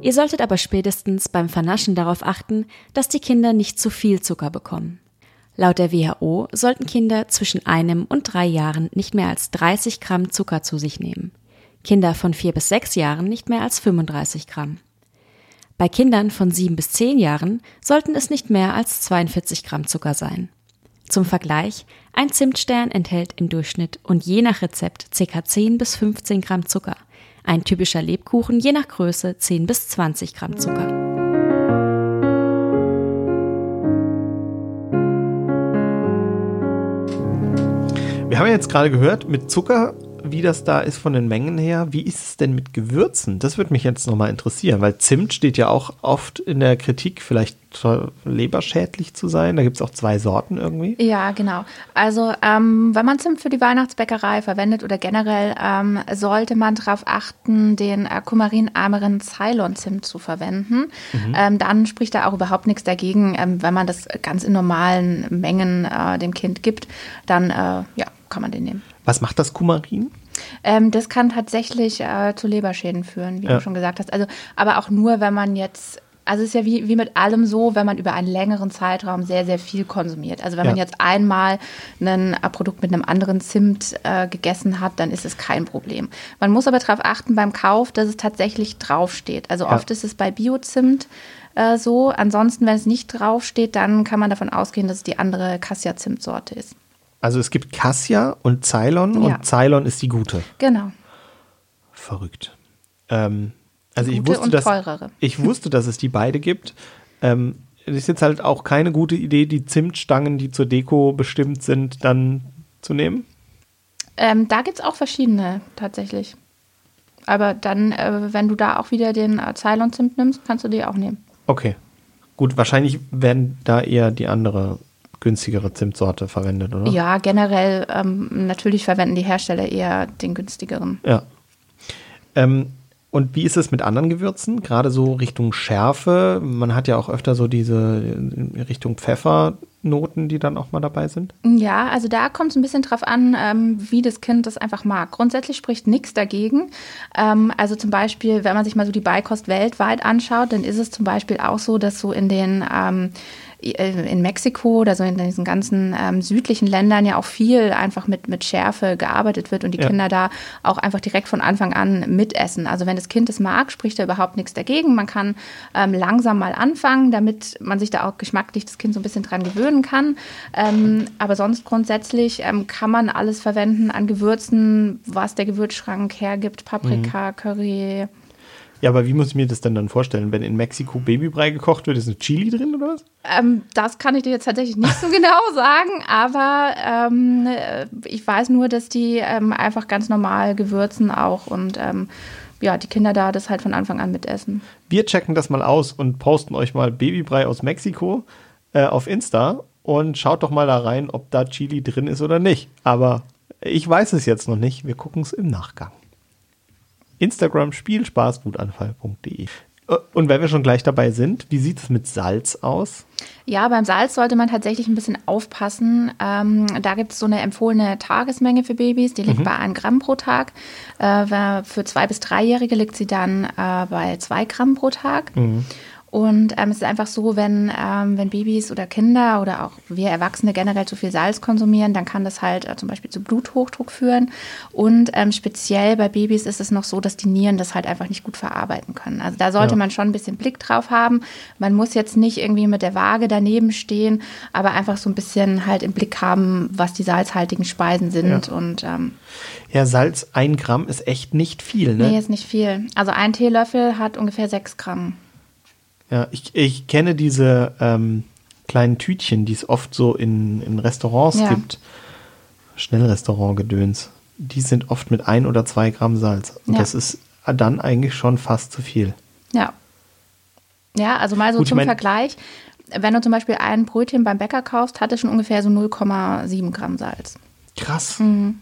Speaker 3: Ihr solltet aber spätestens beim Vernaschen darauf achten, dass die Kinder nicht zu viel Zucker bekommen. Laut der WHO sollten Kinder zwischen einem und drei Jahren nicht mehr als 30 Gramm Zucker zu sich nehmen. Kinder von vier bis sechs Jahren nicht mehr als 35 Gramm. Bei Kindern von sieben bis zehn Jahren sollten es nicht mehr als 42 Gramm Zucker sein. Zum Vergleich, ein Zimtstern enthält im Durchschnitt und je nach Rezept ca. 10 bis 15 Gramm Zucker. Ein typischer Lebkuchen je nach Größe 10 bis 20 Gramm Zucker.
Speaker 1: Wir haben jetzt gerade gehört, mit Zucker wie das da ist von den Mengen her. Wie ist es denn mit Gewürzen? Das würde mich jetzt nochmal interessieren, weil Zimt steht ja auch oft in der Kritik, vielleicht leberschädlich zu sein. Da gibt es auch zwei Sorten irgendwie.
Speaker 2: Ja, genau. Also ähm, wenn man Zimt für die Weihnachtsbäckerei verwendet oder generell, ähm, sollte man darauf achten, den äh, kumarinarmeren Ceylon-Zimt zu verwenden. Mhm. Ähm, dann spricht da auch überhaupt nichts dagegen, ähm, wenn man das ganz in normalen Mengen äh, dem Kind gibt, dann äh, ja, kann man den nehmen.
Speaker 1: Was macht das Kumarin?
Speaker 2: Ähm, das kann tatsächlich äh, zu Leberschäden führen, wie ja. du schon gesagt hast. Also, aber auch nur, wenn man jetzt also es ist ja wie, wie mit allem so, wenn man über einen längeren Zeitraum sehr, sehr viel konsumiert. Also wenn ja. man jetzt einmal ein Produkt mit einem anderen Zimt äh, gegessen hat, dann ist es kein Problem. Man muss aber darauf achten beim Kauf, dass es tatsächlich draufsteht. Also ja. oft ist es bei Biozimt äh, so. Ansonsten, wenn es nicht draufsteht, dann kann man davon ausgehen, dass es die andere Cassia-Zimtsorte ist.
Speaker 1: Also es gibt Cassia und Ceylon ja. und Ceylon ist die gute.
Speaker 2: Genau.
Speaker 1: Verrückt. Ähm, also ich wusste, dass, ich wusste, dass es die beide gibt. Ähm, es ist jetzt halt auch keine gute Idee, die Zimtstangen, die zur Deko bestimmt sind, dann zu nehmen.
Speaker 2: Ähm, da gibt es auch verschiedene tatsächlich. Aber dann, äh, wenn du da auch wieder den äh, Ceylon-Zimt nimmst, kannst du die auch nehmen.
Speaker 1: Okay. Gut, wahrscheinlich werden da eher die andere günstigere Zimtsorte verwendet, oder?
Speaker 2: Ja, generell ähm, natürlich verwenden die Hersteller eher den günstigeren.
Speaker 1: Ja. Ähm, und wie ist es mit anderen Gewürzen? Gerade so Richtung Schärfe. Man hat ja auch öfter so diese Richtung Pfeffernoten, die dann auch mal dabei sind.
Speaker 2: Ja, also da kommt es ein bisschen drauf an, ähm, wie das Kind das einfach mag. Grundsätzlich spricht nichts dagegen. Ähm, also zum Beispiel, wenn man sich mal so die Beikost weltweit anschaut, dann ist es zum Beispiel auch so, dass so in den ähm, äh, in Mexiko oder so in diesen ganzen ähm, südlichen Ländern ja auch viel einfach mit, mit Schärfe gearbeitet wird und die ja. Kinder da auch einfach direkt von Anfang an mitessen. Also wenn das Kind es mag, spricht da überhaupt nichts dagegen. Man kann ähm, langsam mal anfangen, damit man sich da auch geschmacklich das Kind so ein bisschen dran gewöhnen kann. Ähm, aber sonst grundsätzlich ähm, kann man alles verwenden an Gewürzen, was der Gewürzschrank hergibt. Paprika, mhm. Curry,
Speaker 1: ja, aber wie muss ich mir das denn dann vorstellen? Wenn in Mexiko Babybrei gekocht wird, ist ein Chili drin oder was?
Speaker 2: Ähm, das kann ich dir jetzt tatsächlich nicht so [LAUGHS] genau sagen, aber ähm, ich weiß nur, dass die ähm, einfach ganz normal gewürzen auch und ähm, ja, die Kinder da das halt von Anfang an mitessen.
Speaker 1: Wir checken das mal aus und posten euch mal Babybrei aus Mexiko äh, auf Insta und schaut doch mal da rein, ob da Chili drin ist oder nicht. Aber ich weiß es jetzt noch nicht. Wir gucken es im Nachgang. Instagram spielspaßwutanfall.de. Äh, und wenn wir schon gleich dabei sind, wie sieht es mit Salz aus?
Speaker 2: Ja, beim Salz sollte man tatsächlich ein bisschen aufpassen. Ähm, da gibt es so eine empfohlene Tagesmenge für Babys, die liegt mhm. bei 1 Gramm pro Tag. Äh, für zwei bis dreijährige liegt sie dann äh, bei 2 Gramm pro Tag. Mhm. Und ähm, es ist einfach so, wenn, ähm, wenn Babys oder Kinder oder auch wir Erwachsene generell zu viel Salz konsumieren, dann kann das halt äh, zum Beispiel zu Bluthochdruck führen. Und ähm, speziell bei Babys ist es noch so, dass die Nieren das halt einfach nicht gut verarbeiten können. Also da sollte ja. man schon ein bisschen Blick drauf haben. Man muss jetzt nicht irgendwie mit der Waage daneben stehen, aber einfach so ein bisschen halt im Blick haben, was die salzhaltigen Speisen sind. Ja. Und ähm,
Speaker 1: ja, Salz, ein Gramm ist echt nicht viel, ne?
Speaker 2: Nee, ist nicht viel. Also ein Teelöffel hat ungefähr sechs Gramm.
Speaker 1: Ja, ich, ich kenne diese ähm, kleinen Tütchen, die es oft so in, in Restaurants ja. gibt. Schnellrestaurant-Gedöns. Die sind oft mit ein oder zwei Gramm Salz. Und ja. das ist dann eigentlich schon fast zu viel.
Speaker 2: Ja. Ja, also mal so
Speaker 1: Gut, ich
Speaker 2: zum
Speaker 1: mein-
Speaker 2: Vergleich. Wenn du zum Beispiel ein Brötchen beim Bäcker kaufst, hat es schon ungefähr so 0,7 Gramm Salz.
Speaker 1: Krass.
Speaker 2: Mhm.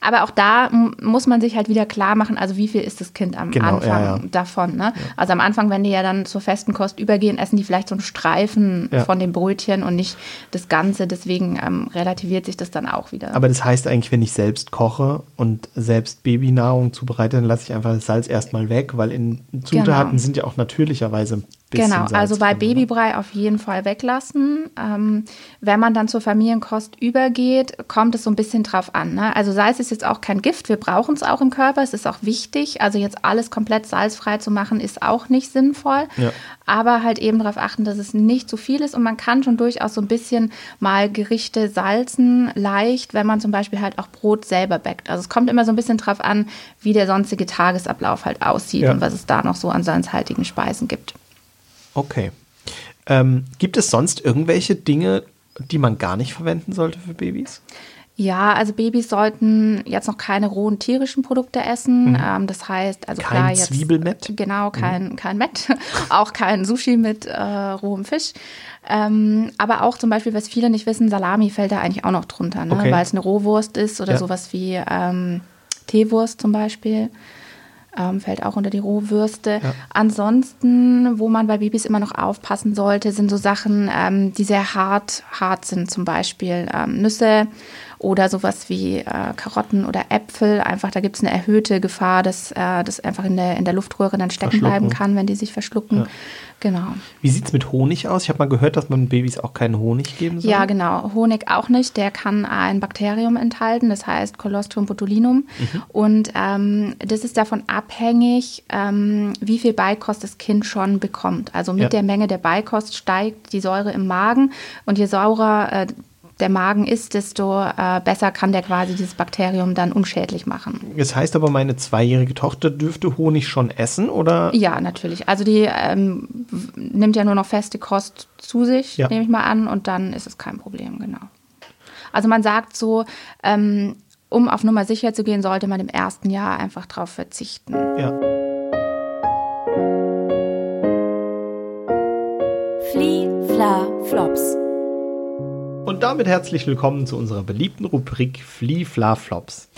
Speaker 2: Aber auch da muss man sich halt wieder klar machen, also wie viel ist das Kind am
Speaker 1: Genau,
Speaker 2: Anfang
Speaker 1: ja, ja.
Speaker 2: davon. Ne? Also am Anfang, wenn die ja dann zur festen Kost übergehen, essen die vielleicht so einen Streifen
Speaker 1: Ja.
Speaker 2: von dem Brötchen und nicht das Ganze. Deswegen ähm, relativiert sich das dann auch wieder.
Speaker 1: Aber das heißt eigentlich, wenn ich selbst koche und selbst Babynahrung zubereite, dann lasse ich einfach das Salz erstmal weg, weil in Zutaten
Speaker 2: Genau.
Speaker 1: sind ja auch natürlicherweise
Speaker 2: Genau,
Speaker 1: Salz
Speaker 2: also bei
Speaker 1: oder?
Speaker 2: Babybrei auf jeden Fall weglassen. Ähm, wenn man dann zur Familienkost übergeht, kommt es so ein bisschen drauf an. Ne? Also Salz ist jetzt auch kein Gift, wir brauchen es auch im Körper, es ist auch wichtig. Also jetzt alles komplett salzfrei zu machen, ist auch nicht sinnvoll.
Speaker 1: Ja.
Speaker 2: Aber halt eben darauf achten, dass es nicht zu viel ist und man kann schon durchaus so ein bisschen mal Gerichte salzen, leicht, wenn man zum Beispiel halt auch Brot selber backt. Also es kommt immer so ein bisschen drauf an, wie der sonstige Tagesablauf halt aussieht
Speaker 1: Ja.
Speaker 2: und was es da noch so an salzhaltigen Speisen gibt.
Speaker 1: Okay. Ähm, gibt es sonst irgendwelche Dinge, die man gar nicht verwenden sollte für Babys?
Speaker 2: Ja, also Babys sollten jetzt noch keine rohen tierischen Produkte essen. Ähm, das heißt, also
Speaker 1: Mhm. Kein
Speaker 2: klar jetzt
Speaker 1: Zwiebelmett? Mhm.
Speaker 2: Genau, kein, kein Mett, [LAUGHS] auch kein Sushi mit äh, rohem Fisch. Ähm, aber auch zum Beispiel, was viele nicht wissen, Salami fällt da eigentlich auch noch drunter, ne?
Speaker 1: Okay.
Speaker 2: weil es eine Rohwurst ist oder
Speaker 1: Ja.
Speaker 2: sowas wie ähm, Teewurst zum Beispiel. Ähm, fällt auch unter die Rohwürste. Ansonsten, wo man bei Babys immer noch aufpassen sollte, sind so Sachen, ähm, die sehr hart, hart sind, zum Beispiel ähm, Nüsse oder sowas wie äh, Karotten oder Äpfel. Einfach, da gibt es eine erhöhte Gefahr, dass äh, das einfach in der, in der Luftröhre dann stecken bleiben kann, wenn die sich verschlucken.
Speaker 1: Ja.
Speaker 2: Genau.
Speaker 1: Wie sieht es mit Honig aus? Ich habe mal gehört, dass man Babys auch keinen Honig geben soll.
Speaker 2: Ja, genau. Honig auch nicht. Der kann ein Bakterium enthalten, das heißt Colostrum botulinum. Und ähm, das ist davon abhängig, ähm, wie viel Beikost das Kind schon bekommt. Also mit
Speaker 1: Ja.
Speaker 2: der Menge der Beikost steigt die Säure im Magen. Und je saurer äh, der Magen ist, desto äh, besser kann der quasi dieses Bakterium dann unschädlich machen.
Speaker 1: Das heißt aber, meine zweijährige Tochter dürfte Honig schon essen, oder?
Speaker 2: Ja, natürlich. Also die ähm, nimmt ja nur noch feste Kost zu sich,
Speaker 1: Ja.
Speaker 2: nehme ich mal an, und dann ist es kein Problem, genau. Also man sagt so, ähm, um auf Nummer sicher zu gehen, sollte man im ersten Jahr einfach darauf verzichten.
Speaker 1: Ja.
Speaker 3: Flie, Fla, Flops.
Speaker 1: Und damit herzlich willkommen zu unserer beliebten Rubrik Flie, Fla, Flops.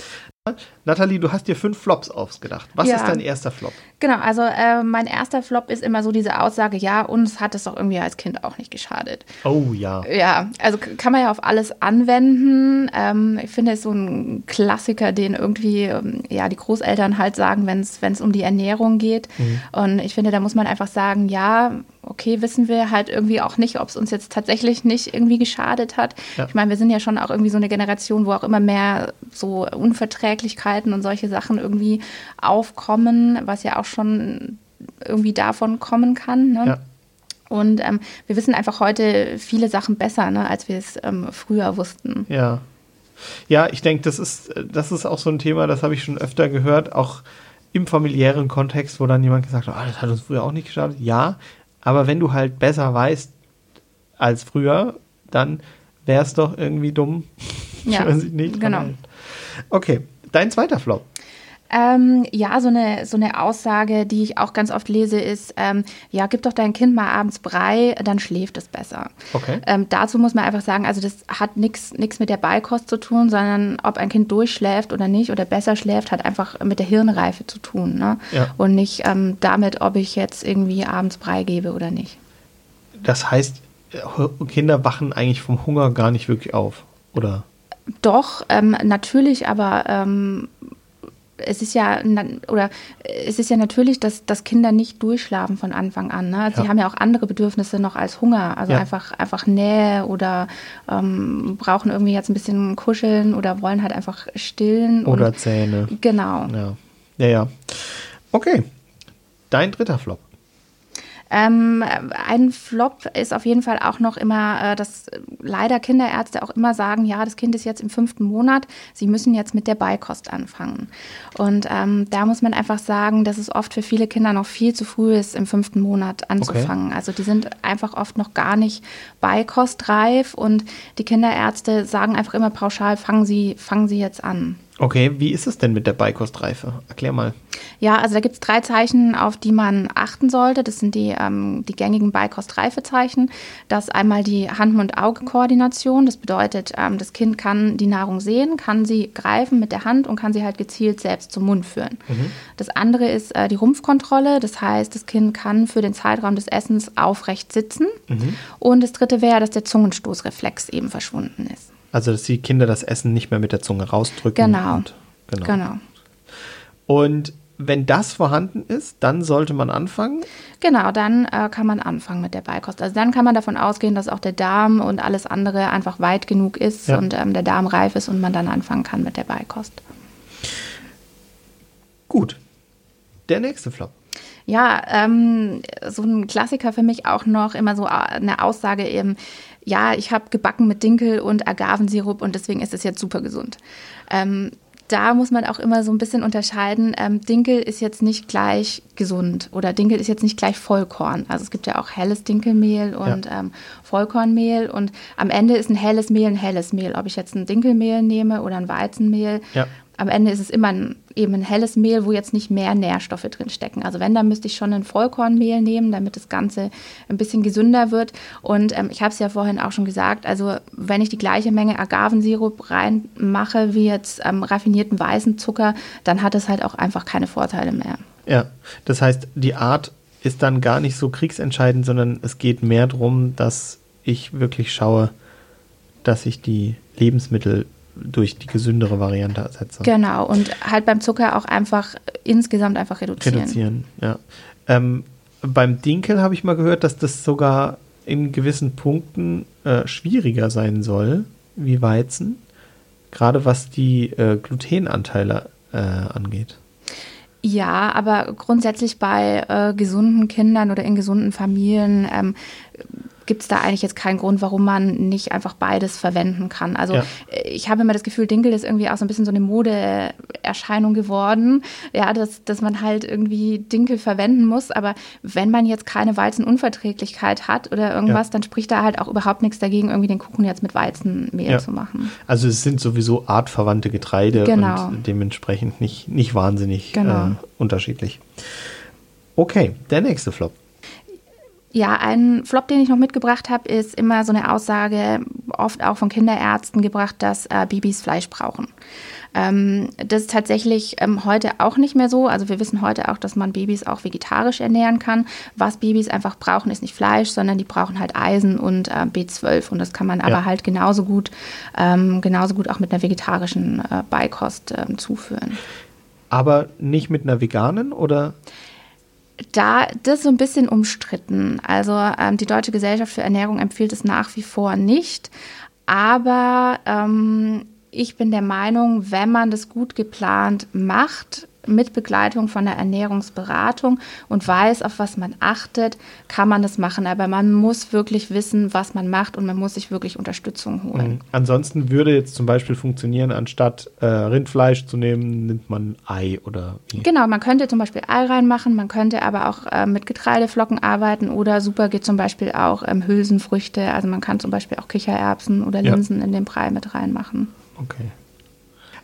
Speaker 1: Nathalie, du hast dir fünf Flops ausgedacht. Was
Speaker 2: Ja.
Speaker 1: ist dein erster Flop?
Speaker 2: Genau, also äh, mein erster Flop ist immer so diese Aussage, ja, uns hat es doch irgendwie als Kind auch nicht geschadet.
Speaker 1: Oh ja.
Speaker 2: Ja, also kann man ja auf alles anwenden. Ähm, ich finde es ist so ein Klassiker, den irgendwie ähm, ja die Großeltern halt sagen, wenn es um die Ernährung geht. Und ich finde, da muss man einfach sagen, ja, okay, wissen wir halt irgendwie auch nicht, ob es uns jetzt tatsächlich nicht irgendwie geschadet hat.
Speaker 1: Ja.
Speaker 2: Ich meine, wir sind ja schon auch irgendwie so eine Generation, wo auch immer mehr so Unverträglichkeiten und solche Sachen irgendwie aufkommen, was ja auch schon irgendwie davon kommen kann. Ne?
Speaker 1: Ja.
Speaker 2: Und ähm, wir wissen einfach heute viele Sachen besser, ne, als wir es ähm, früher wussten.
Speaker 1: Ja. Ja, ich denke, das ist, das ist auch so ein Thema, das habe ich schon öfter gehört, auch im familiären Kontext, wo dann jemand gesagt hat, ah, das hat uns früher auch nicht geschadet. Ja, aber wenn du halt besser weißt als früher, dann wäre es doch irgendwie dumm,
Speaker 2: Ja, [LAUGHS]
Speaker 1: sich nicht
Speaker 2: genau.
Speaker 1: hält. Okay, dein zweiter Flop.
Speaker 2: Ähm, ja, so eine, so eine Aussage, die ich auch ganz oft lese, ist, ähm, ja, gib doch dein Kind mal abends Brei, dann schläft es besser.
Speaker 1: Okay.
Speaker 2: Ähm, dazu muss man einfach sagen, also das hat nichts mit der Beikost zu tun, sondern ob ein Kind durchschläft oder nicht oder besser schläft, hat einfach mit der Hirnreife zu tun. Ne?
Speaker 1: Ja.
Speaker 2: Und nicht ähm, damit, ob ich jetzt irgendwie abends Brei gebe oder nicht.
Speaker 1: Das heißt, äh, Kinder wachen eigentlich vom Hunger gar nicht wirklich auf, oder?
Speaker 2: Doch, ähm, natürlich, aber ähm, es ist ja oder es ist ja natürlich, dass, dass Kinder nicht durchschlafen von Anfang an. Ne? Sie
Speaker 1: Ja.
Speaker 2: haben ja auch andere Bedürfnisse noch als Hunger, also
Speaker 1: Ja.
Speaker 2: einfach einfach Nähe oder ähm, brauchen irgendwie jetzt ein bisschen kuscheln oder wollen halt einfach stillen.
Speaker 1: Oder
Speaker 2: und,
Speaker 1: Zähne.
Speaker 2: genau.
Speaker 1: Ja. Ja, ja. Okay. Dein dritter Flop.
Speaker 2: Ähm, ein Flop ist auf jeden Fall auch noch immer, äh, das leider Kinderärzte auch immer sagen, ja, das Kind ist jetzt im fünften Monat, Sie müssen jetzt mit der Beikost anfangen. Und ähm, da muss man einfach sagen, dass es oft für viele Kinder noch viel zu früh ist, im fünften Monat anzufangen. Okay. Also die sind einfach oft noch gar nicht beikostreif und die Kinderärzte sagen einfach immer pauschal, fangen Sie, fangen Sie jetzt an.
Speaker 1: Okay, wie ist es denn mit der Beikostreife? Erklär mal.
Speaker 2: Ja, also da gibt es drei Zeichen, auf die man achten sollte. Das sind die, ähm, die gängigen Beikostreifezeichen. Das ist einmal die Hand-Mund-Auge-Koordination. Das bedeutet, ähm, das Kind kann die Nahrung sehen, kann sie greifen mit der Hand und kann sie halt gezielt selbst zum Mund führen. Mhm. Das andere ist äh, die Rumpfkontrolle. Das heißt, das Kind kann für den Zeitraum des Essens aufrecht sitzen. Mhm. Und das dritte wäre, dass der Zungenstoßreflex eben verschwunden ist.
Speaker 1: Also, dass die Kinder das Essen nicht mehr mit der Zunge rausdrücken.
Speaker 2: Genau. Und, genau. genau.
Speaker 1: Und wenn das vorhanden ist, dann sollte man anfangen?
Speaker 2: Genau, dann äh, kann man anfangen mit der Beikost. Also dann kann man davon ausgehen, dass auch der Darm und alles andere einfach weit genug ist ja. und ähm, der Darm reif ist und man dann anfangen kann mit der Beikost.
Speaker 1: Gut. Der nächste Flop.
Speaker 2: Ja, ähm, so ein Klassiker für mich auch noch immer so äh, eine Aussage eben, ja, ich habe gebacken mit Dinkel und Agavensirup und deswegen ist es jetzt super gesund. Ähm, da muss man auch immer so ein bisschen unterscheiden. Ähm, Dinkel ist jetzt nicht gleich gesund oder Dinkel ist jetzt nicht gleich Vollkorn. Also es gibt ja auch helles Dinkelmehl und ja. ähm, Vollkornmehl und am Ende ist ein helles Mehl ein helles Mehl. Ob ich jetzt ein Dinkelmehl nehme oder ein Weizenmehl, ja am Ende ist es immer ein, eben ein helles Mehl, wo jetzt nicht mehr Nährstoffe drin stecken. Also wenn, dann müsste ich schon ein Vollkornmehl nehmen, damit das Ganze ein bisschen gesünder wird. Und ähm, ich habe es ja vorhin auch schon gesagt, also wenn ich die gleiche Menge Agavensirup reinmache wie jetzt ähm, raffinierten weißen Zucker, dann hat es halt auch einfach keine Vorteile mehr.
Speaker 1: Ja, das heißt, die Art ist dann gar nicht so kriegsentscheidend, sondern es geht mehr darum, dass ich wirklich schaue, dass ich die Lebensmittel durch die gesündere Variante ersetze.
Speaker 2: Genau, und halt beim Zucker auch einfach insgesamt einfach reduzieren.
Speaker 1: Reduzieren, ja. Ähm, beim Dinkel habe ich mal gehört, dass das sogar in gewissen Punkten äh, schwieriger sein soll wie Weizen, gerade was die äh, Glutenanteile äh, angeht.
Speaker 2: Ja, aber grundsätzlich bei äh, gesunden Kindern oder in gesunden Familien ähm, gibt es da eigentlich jetzt keinen Grund, warum man nicht einfach beides verwenden kann. Also ja. ich habe immer das Gefühl, Dinkel ist irgendwie auch so ein bisschen so eine Modeerscheinung geworden, ja, dass, dass man halt irgendwie Dinkel verwenden muss. Aber wenn man jetzt keine Weizenunverträglichkeit hat oder irgendwas, ja. dann spricht da halt auch überhaupt nichts dagegen, irgendwie den Kuchen jetzt mit Weizenmehl ja. zu machen.
Speaker 1: Also es sind sowieso artverwandte Getreide genau. und dementsprechend nicht, nicht wahnsinnig genau. äh, unterschiedlich. Okay, der nächste Flop.
Speaker 2: Ja, ein Flop, den ich noch mitgebracht habe, ist immer so eine Aussage, oft auch von Kinderärzten gebracht, dass äh, Babys Fleisch brauchen. Ähm, das ist tatsächlich ähm, heute auch nicht mehr so. Also wir wissen heute auch, dass man Babys auch vegetarisch ernähren kann. Was Babys einfach brauchen, ist nicht Fleisch, sondern die brauchen halt Eisen und äh, B12. Und das kann man ja. aber halt genauso gut, ähm, genauso gut auch mit einer vegetarischen äh, Beikost ähm, zuführen.
Speaker 1: Aber nicht mit einer veganen oder?
Speaker 2: Da das ist so ein bisschen umstritten. Also ähm, die Deutsche Gesellschaft für Ernährung empfiehlt es nach wie vor nicht. Aber ähm, ich bin der Meinung, wenn man das gut geplant macht, mit Begleitung von der Ernährungsberatung und weiß, auf was man achtet, kann man das machen. Aber man muss wirklich wissen, was man macht und man muss sich wirklich Unterstützung holen. Mhm.
Speaker 1: Ansonsten würde jetzt zum Beispiel funktionieren, anstatt äh, Rindfleisch zu nehmen, nimmt man Ei oder
Speaker 2: wie? Genau, man könnte zum Beispiel Ei reinmachen, man könnte aber auch äh, mit Getreideflocken arbeiten oder super geht zum Beispiel auch ähm, Hülsenfrüchte. Also man kann zum Beispiel auch Kichererbsen oder Linsen ja. in den Brei mit reinmachen.
Speaker 1: Okay.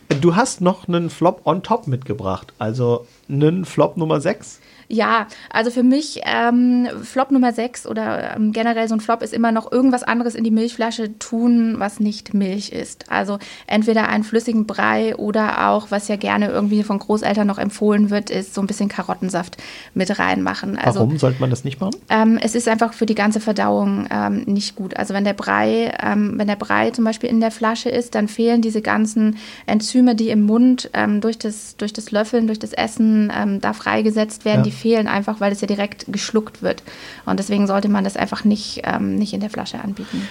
Speaker 1: Du hast noch einen Flop on top mitgebracht, also einen Flop Nummer 6.
Speaker 2: Ja, also für mich ähm, Flop Nummer 6 oder ähm, generell so ein Flop ist immer noch irgendwas anderes in die Milchflasche tun, was nicht Milch ist. Also entweder einen flüssigen Brei oder auch, was ja gerne irgendwie von Großeltern noch empfohlen wird, ist so ein bisschen Karottensaft mit reinmachen.
Speaker 1: Also, Warum sollte man das nicht machen?
Speaker 2: Ähm, es ist einfach für die ganze Verdauung ähm, nicht gut. Also wenn der Brei, ähm, wenn der Brei zum Beispiel in der Flasche ist, dann fehlen diese ganzen Enzyme, die im Mund ähm, durch, das, durch das Löffeln, durch das Essen da freigesetzt werden, ja. die fehlen einfach, weil es ja direkt geschluckt wird. Und deswegen sollte man das einfach nicht, ähm, nicht in der Flasche anbieten.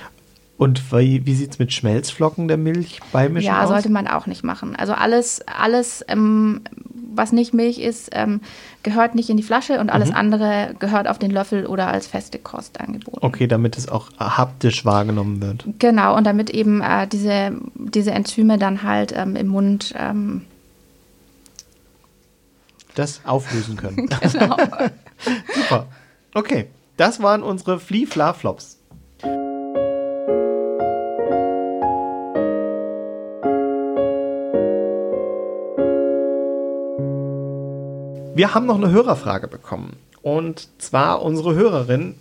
Speaker 1: Und wie, wie sieht es mit Schmelzflocken der Milch beimischen
Speaker 2: Ja,
Speaker 1: aus?
Speaker 2: sollte man auch nicht machen. Also alles, alles ähm, was nicht Milch ist, ähm, gehört nicht in die Flasche und alles andere gehört auf den Löffel oder als feste Kost angeboten.
Speaker 1: Okay, damit es auch haptisch wahrgenommen wird.
Speaker 2: Genau, und damit eben äh, diese, diese Enzyme dann halt ähm, im Mund ähm,
Speaker 1: Das auflösen können. [LAUGHS] [LAUGHS]
Speaker 2: genau.
Speaker 1: Super. Okay, das waren unsere Flea-Fla-Flops. Wir haben noch eine Hörerfrage bekommen. Und zwar unsere Hörerin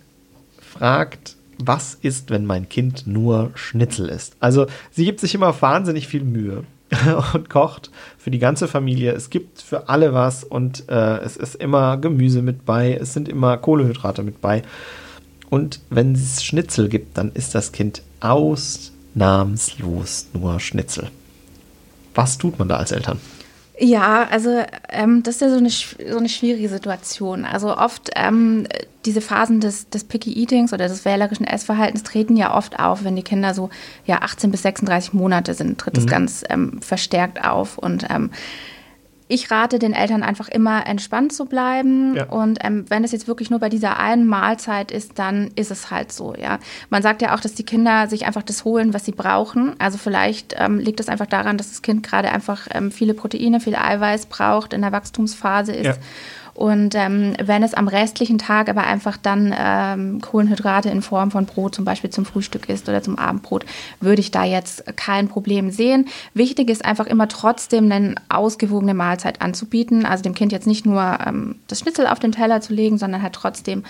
Speaker 1: fragt, was ist, wenn mein Kind nur Schnitzel isst? Also sie gibt sich immer wahnsinnig viel Mühe [LAUGHS] und kocht für die ganze Familie. Es gibt für alle was und äh, es ist immer Gemüse mit bei, es sind immer Kohlenhydrate mit bei. Und wenn es Schnitzel gibt, dann ist das Kind ausnahmslos nur Schnitzel. Was tut man da als Eltern?
Speaker 2: Ja, also ähm, das ist ja so eine, so eine schwierige Situation. Also oft ähm, diese Phasen des, des Picky Eatings oder des wählerischen Essverhaltens treten ja oft auf, wenn die Kinder so ja 18 bis 36 Monate sind, tritt es ganz ähm, verstärkt auf. Und ähm, ich rate den Eltern einfach immer entspannt zu bleiben.
Speaker 1: Ja.
Speaker 2: Und ähm, wenn es jetzt wirklich nur bei dieser einen Mahlzeit ist, dann ist es halt so, ja. Man sagt ja auch, dass die Kinder sich einfach das holen, was sie brauchen. Also vielleicht ähm, liegt es einfach daran, dass das Kind gerade einfach ähm, viele Proteine, viel Eiweiß braucht, in der Wachstumsphase ist.
Speaker 1: Ja.
Speaker 2: Und ähm, wenn es am restlichen Tag aber einfach dann ähm, Kohlenhydrate in Form von Brot zum Beispiel zum Frühstück ist oder zum Abendbrot, würde ich da jetzt kein Problem sehen. Wichtig ist einfach immer trotzdem eine ausgewogene Mahlzeit anzubieten. Also dem Kind jetzt nicht nur ähm, das Schnitzel auf den Teller zu legen, sondern halt trotzdem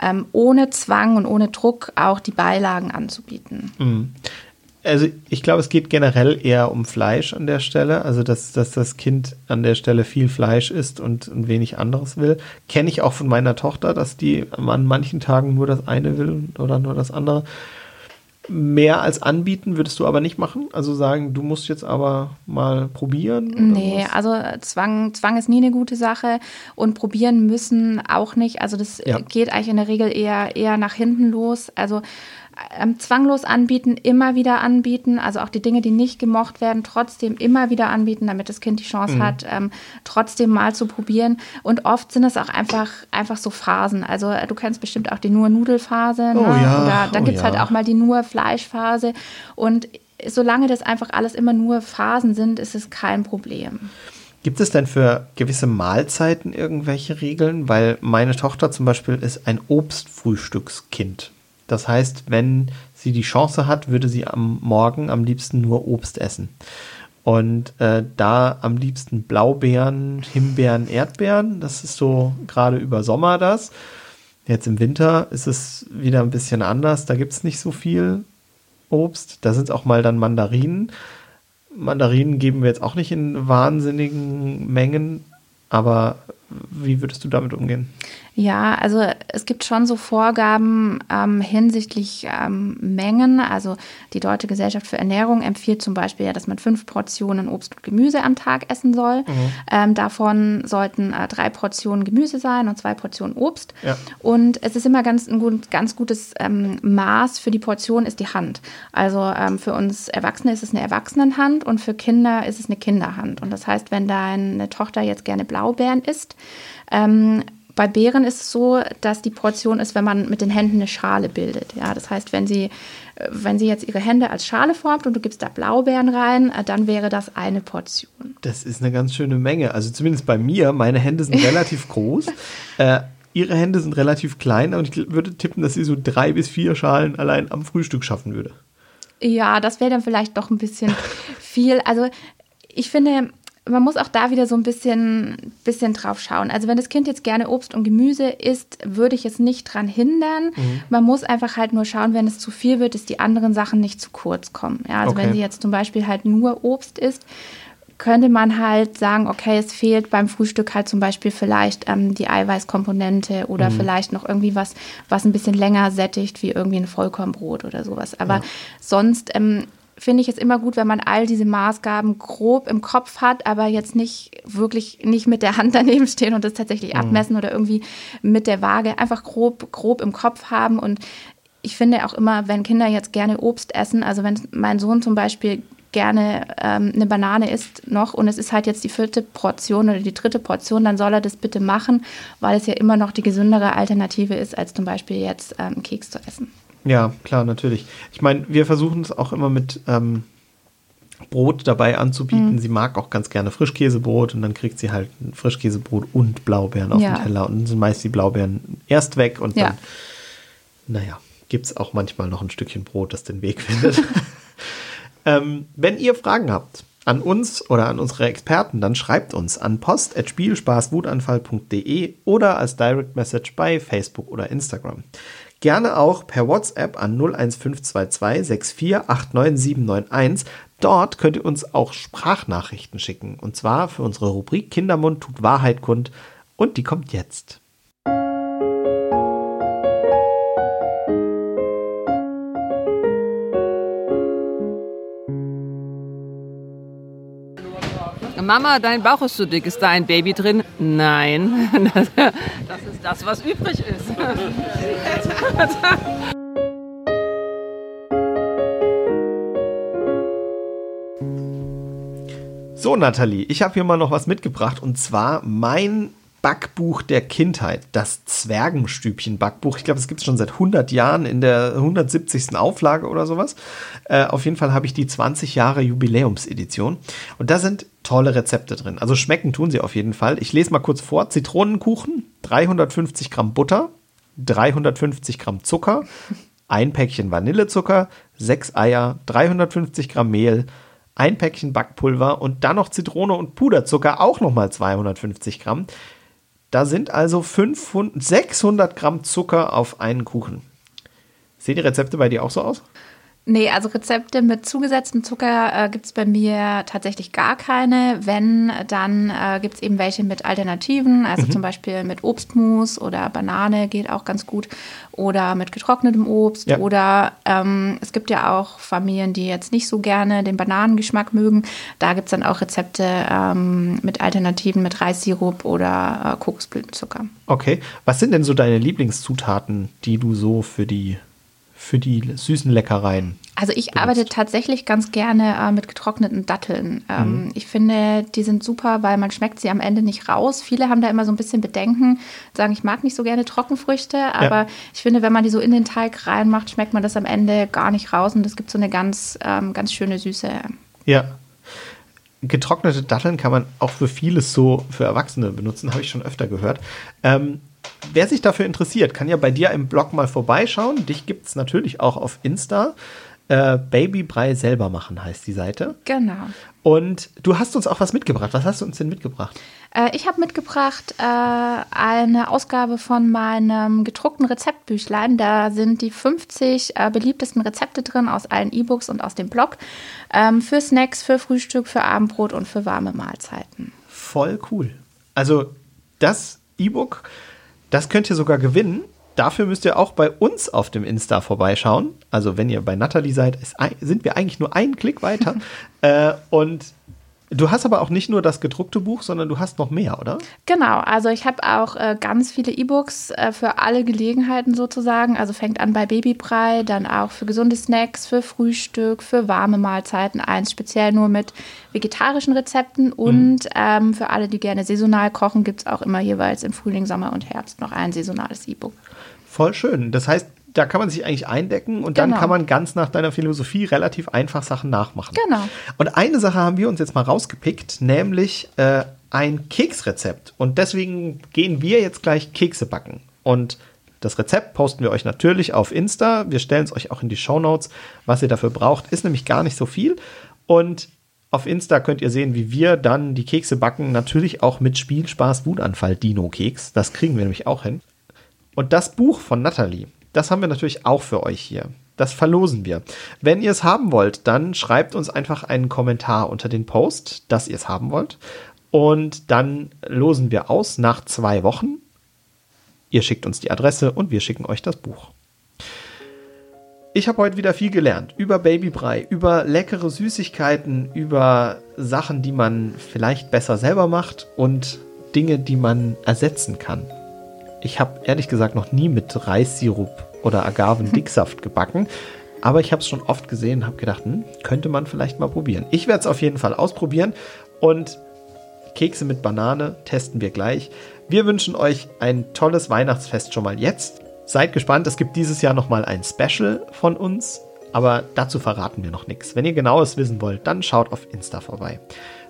Speaker 2: ähm, ohne Zwang und ohne Druck auch die Beilagen anzubieten.
Speaker 1: Also ich glaube, es geht generell eher um Fleisch an der Stelle. Also dass, dass das Kind an der Stelle viel Fleisch isst und, und wenig anderes will. Kenne ich auch von meiner Tochter, dass die an manchen Tagen nur das eine will oder nur das andere. Mehr als anbieten würdest du aber nicht machen? Also sagen, du musst jetzt aber mal probieren?
Speaker 2: Nee,
Speaker 1: sowas?
Speaker 2: also Zwang, Zwang ist nie eine gute Sache und probieren müssen auch nicht. Also das
Speaker 1: Ja.
Speaker 2: äh, geht eigentlich in der Regel eher, eher nach hinten los. Also ähm, zwanglos anbieten, immer wieder anbieten. Also auch die Dinge, die nicht gemocht werden, trotzdem immer wieder anbieten, damit das Kind die Chance
Speaker 1: Mhm.
Speaker 2: hat, ähm, trotzdem mal zu probieren. Und oft sind es auch einfach, einfach so Phasen. Also äh, du kennst bestimmt auch die nur Nudelphase.
Speaker 1: Oh
Speaker 2: ne?
Speaker 1: ja,
Speaker 2: Oder dann
Speaker 1: oh
Speaker 2: gibt es halt
Speaker 1: ja.
Speaker 2: auch mal die nur Fleischphase. Und solange das einfach alles immer nur Phasen sind, ist es kein Problem.
Speaker 1: Gibt es denn für gewisse Mahlzeiten irgendwelche Regeln? Weil meine Tochter zum Beispiel ist ein Obstfrühstückskind. Das heißt, wenn sie die Chance hat, würde sie am Morgen am liebsten nur Obst essen. Und äh, da am liebsten Blaubeeren, Himbeeren, Erdbeeren. Das ist so gerade über Sommer das. Jetzt im Winter ist es wieder ein bisschen anders. Da gibt es nicht so viel Obst. Da sind auch mal dann Mandarinen. Mandarinen geben wir jetzt auch nicht in wahnsinnigen Mengen, aber wie würdest du damit umgehen?
Speaker 2: Ja, also es gibt schon so Vorgaben ähm, hinsichtlich ähm, Mengen. Also die Deutsche Gesellschaft für Ernährung empfiehlt zum Beispiel ja, dass man fünf Portionen Obst und Gemüse am Tag essen soll. Ähm, davon sollten äh, drei Portionen Gemüse sein und zwei Portionen Obst.
Speaker 1: Ja.
Speaker 2: Und es ist immer ganz ein gut, ganz gutes ähm, Maß für die Portion ist die Hand. Also ähm, für uns Erwachsene ist es eine Erwachsenenhand und für Kinder ist es eine Kinderhand. Und das heißt, wenn deine Tochter jetzt gerne Blaubeeren isst, ähm, bei Beeren ist es so, dass die Portion ist, wenn man mit den Händen eine Schale bildet. Ja, das heißt, wenn sie, äh, wenn sie jetzt ihre Hände als Schale formt und du gibst da Blaubeeren rein, äh, dann wäre das eine Portion.
Speaker 1: Das ist eine ganz schöne Menge. Also zumindest bei mir, meine Hände sind relativ groß. [LAUGHS] Äh, ihre Hände sind relativ klein und ich würde tippen, dass sie so drei bis vier Schalen allein am Frühstück schaffen würde.
Speaker 2: Ja, das wäre dann vielleicht doch ein bisschen [LAUGHS] viel. Also ich finde, man muss auch da wieder so ein bisschen, bisschen drauf schauen. Also wenn das Kind jetzt gerne Obst und Gemüse isst, würde ich es nicht dran hindern. Man muss einfach halt nur schauen, wenn es zu viel wird, dass die anderen Sachen nicht zu kurz kommen. Ja, also
Speaker 1: Okay.
Speaker 2: wenn sie jetzt zum Beispiel halt nur Obst isst, könnte man halt sagen, okay, es fehlt beim Frühstück halt zum Beispiel vielleicht ähm, die Eiweißkomponente oder vielleicht noch irgendwie was, was ein bisschen länger sättigt, wie irgendwie ein Vollkornbrot oder sowas. Aber sonst ähm, finde ich es immer gut, wenn man all diese Maßgaben grob im Kopf hat, aber jetzt nicht wirklich nicht mit der Hand [LAUGHS] daneben stehen und das tatsächlich abmessen oder irgendwie mit der Waage einfach grob, grob im Kopf haben und ich finde auch immer, wenn Kinder jetzt gerne Obst essen, also wenn mein Sohn zum Beispiel gerne ähm, eine Banane isst noch und es ist halt jetzt die vierte Portion oder die dritte Portion, dann soll er das bitte machen, weil es ja immer noch die gesündere Alternative ist, als zum Beispiel jetzt ähm, Keks zu essen.
Speaker 1: Ja, klar, natürlich. Ich meine, wir versuchen es auch immer mit ähm, Brot dabei anzubieten. Mhm. Sie mag auch ganz gerne Frischkäsebrot und dann kriegt sie halt ein Frischkäsebrot und Blaubeeren auf ja. den Teller und dann sind meist die Blaubeeren erst weg und ja. dann, naja, gibt es auch manchmal noch ein Stückchen Brot, das den Weg findet. [LAUGHS] Ähm, wenn ihr Fragen habt an uns oder an unsere Experten, dann schreibt uns an post.spielspaßwutanfall.de oder als Direct Message bei Facebook oder Instagram. Gerne auch per WhatsApp an 01522 6489791. Dort könnt ihr uns auch Sprachnachrichten schicken. Und zwar für unsere Rubrik Kindermund tut Wahrheit kund. Und die kommt jetzt.
Speaker 4: Mama, dein Bauch ist zu dick. Ist da ein Baby drin? Nein. [LAUGHS] Das ist das, was übrig ist.
Speaker 1: So, Nathalie, ich habe hier mal noch was mitgebracht und zwar mein Backbuch der Kindheit, das Zwergenstübchen-Backbuch. Ich glaube, es gibt es schon seit 100 Jahren in der 170. Auflage oder sowas. Äh, auf jeden Fall habe ich die 20 Jahre Jubiläumsedition. Und da sind tolle Rezepte drin. Also schmecken tun sie auf jeden Fall. Ich lese mal kurz vor. Zitronenkuchen, 350 Gramm Butter, 350 Gramm Zucker, ein Päckchen Vanillezucker, sechs Eier, 350 Gramm Mehl, ein Päckchen Backpulver und dann noch Zitrone und Puderzucker, auch nochmal 250 Gramm. Da sind also 500, 600 Gramm Zucker auf einen Kuchen. Sehen die Rezepte bei dir auch so aus?
Speaker 2: Nee, also Rezepte mit zugesetztem Zucker äh, gibt es bei mir tatsächlich gar keine. Wenn, dann äh, gibt es eben welche mit Alternativen, also mhm. zum Beispiel mit Obstmus oder Banane geht auch ganz gut oder mit getrocknetem Obst ja. oder ähm, es gibt ja auch Familien, die jetzt nicht so gerne den Bananengeschmack mögen. Da gibt es dann auch Rezepte ähm, mit Alternativen mit Reissirup oder äh, Kokosblütenzucker.
Speaker 1: Okay, was sind denn so deine Lieblingszutaten, die du so für die für die süßen Leckereien?
Speaker 2: Also ich benutzt? arbeite tatsächlich ganz gerne äh, mit getrockneten Datteln. Ähm, mhm. Ich finde, die sind super, weil man schmeckt sie am Ende nicht raus. Viele haben da immer so ein bisschen Bedenken, sagen, ich mag nicht so gerne Trockenfrüchte, aber ja. ich finde, wenn man die so in den Teig reinmacht, schmeckt man das am Ende gar nicht raus und es gibt so eine ganz, ähm, ganz schöne Süße.
Speaker 1: Ja. Getrocknete Datteln kann man auch für vieles so für Erwachsene benutzen, habe ich schon öfter gehört. Ähm, wer sich dafür interessiert, kann ja bei dir im Blog mal vorbeischauen. Dich gibt es natürlich auch auf Insta. Äh, Babybrei selber machen heißt die Seite.
Speaker 2: Genau.
Speaker 1: Und du hast uns auch was mitgebracht. Was hast du uns denn mitgebracht?
Speaker 2: Äh, ich habe mitgebracht äh, eine Ausgabe von meinem gedruckten Rezeptbüchlein. Da sind die 50 äh, beliebtesten Rezepte drin aus allen E-Books und aus dem Blog. Ähm, für Snacks, für Frühstück, für Abendbrot und für warme Mahlzeiten.
Speaker 1: Voll cool. Also das E-Book das könnt ihr sogar gewinnen. Dafür müsst ihr auch bei uns auf dem Insta vorbeischauen. Also wenn ihr bei Natalie seid, ist, sind wir eigentlich nur einen Klick weiter. [LAUGHS] äh, und Du hast aber auch nicht nur das gedruckte Buch, sondern du hast noch mehr, oder?
Speaker 2: Genau, also ich habe auch äh, ganz viele E-Books äh, für alle Gelegenheiten sozusagen. Also fängt an bei Babybrei, dann auch für gesunde Snacks, für Frühstück, für warme Mahlzeiten. Eins speziell nur mit vegetarischen Rezepten mhm. und mhm. ähm, für alle, die gerne saisonal kochen, gibt es auch immer jeweils im Frühling, Sommer und Herbst noch ein saisonales E-Book.
Speaker 1: Voll schön. Das heißt, da kann man sich eigentlich eindecken und genau. dann kann man ganz nach deiner Philosophie relativ einfach Sachen nachmachen.
Speaker 2: Genau.
Speaker 1: Und eine Sache haben wir uns jetzt mal rausgepickt, nämlich äh, ein Keksrezept. Und deswegen gehen wir jetzt gleich Kekse backen. Und das Rezept posten wir euch natürlich auf Insta. Wir stellen es euch auch in die Show Notes. Was ihr dafür braucht, ist nämlich gar nicht so viel. Und auf Insta könnt ihr sehen, wie wir dann die Kekse backen. Natürlich auch mit Spielspaß Wutanfall Dino Keks. Das kriegen wir nämlich auch hin. Und das Buch von Natalie, das haben wir natürlich auch für euch hier. Das verlosen wir. Wenn ihr es haben wollt, dann schreibt uns einfach einen Kommentar unter den Post, dass ihr es haben wollt. Und dann losen wir aus nach zwei Wochen. Ihr schickt uns die Adresse und wir schicken euch das Buch. Ich habe heute wieder viel gelernt über Babybrei, über leckere Süßigkeiten, über Sachen, die man vielleicht besser selber macht und Dinge, die man ersetzen kann. Ich habe ehrlich gesagt noch nie mit Reissirup oder Agavendicksaft [LAUGHS] gebacken. Aber ich habe es schon oft gesehen und habe gedacht, hm, könnte man vielleicht mal probieren. Ich werde es auf jeden Fall ausprobieren und Kekse mit Banane testen wir gleich. Wir wünschen euch ein tolles Weihnachtsfest schon mal jetzt. Seid gespannt, es gibt dieses Jahr nochmal ein Special von uns, aber dazu verraten wir noch nichts. Wenn ihr genaues wissen wollt, dann schaut auf Insta vorbei.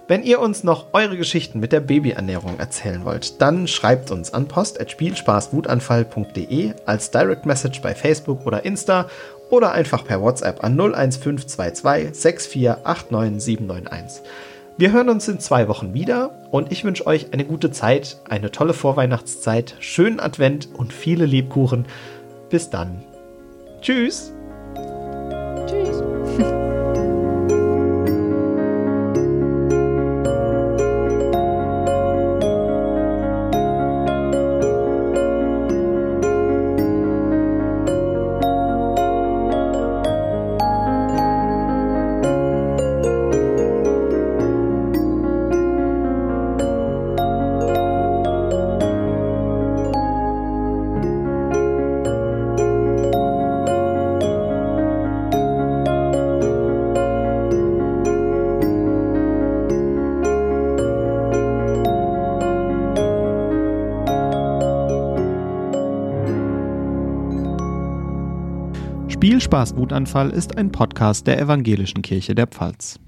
Speaker 1: Wenn ihr uns noch eure Geschichten mit der Babyernährung erzählen wollt, dann schreibt uns an post.spielspaßwutanfall.de als Direct Message bei Facebook oder Insta oder einfach per WhatsApp an 01522 6489791. Wir hören uns in zwei Wochen wieder und ich wünsche euch eine gute Zeit, eine tolle Vorweihnachtszeit, schönen Advent und viele Lebkuchen. Bis dann. Tschüss.
Speaker 2: Tschüss. [LAUGHS]
Speaker 1: Wutanfall ist ein Podcast der Evangelischen Kirche der Pfalz.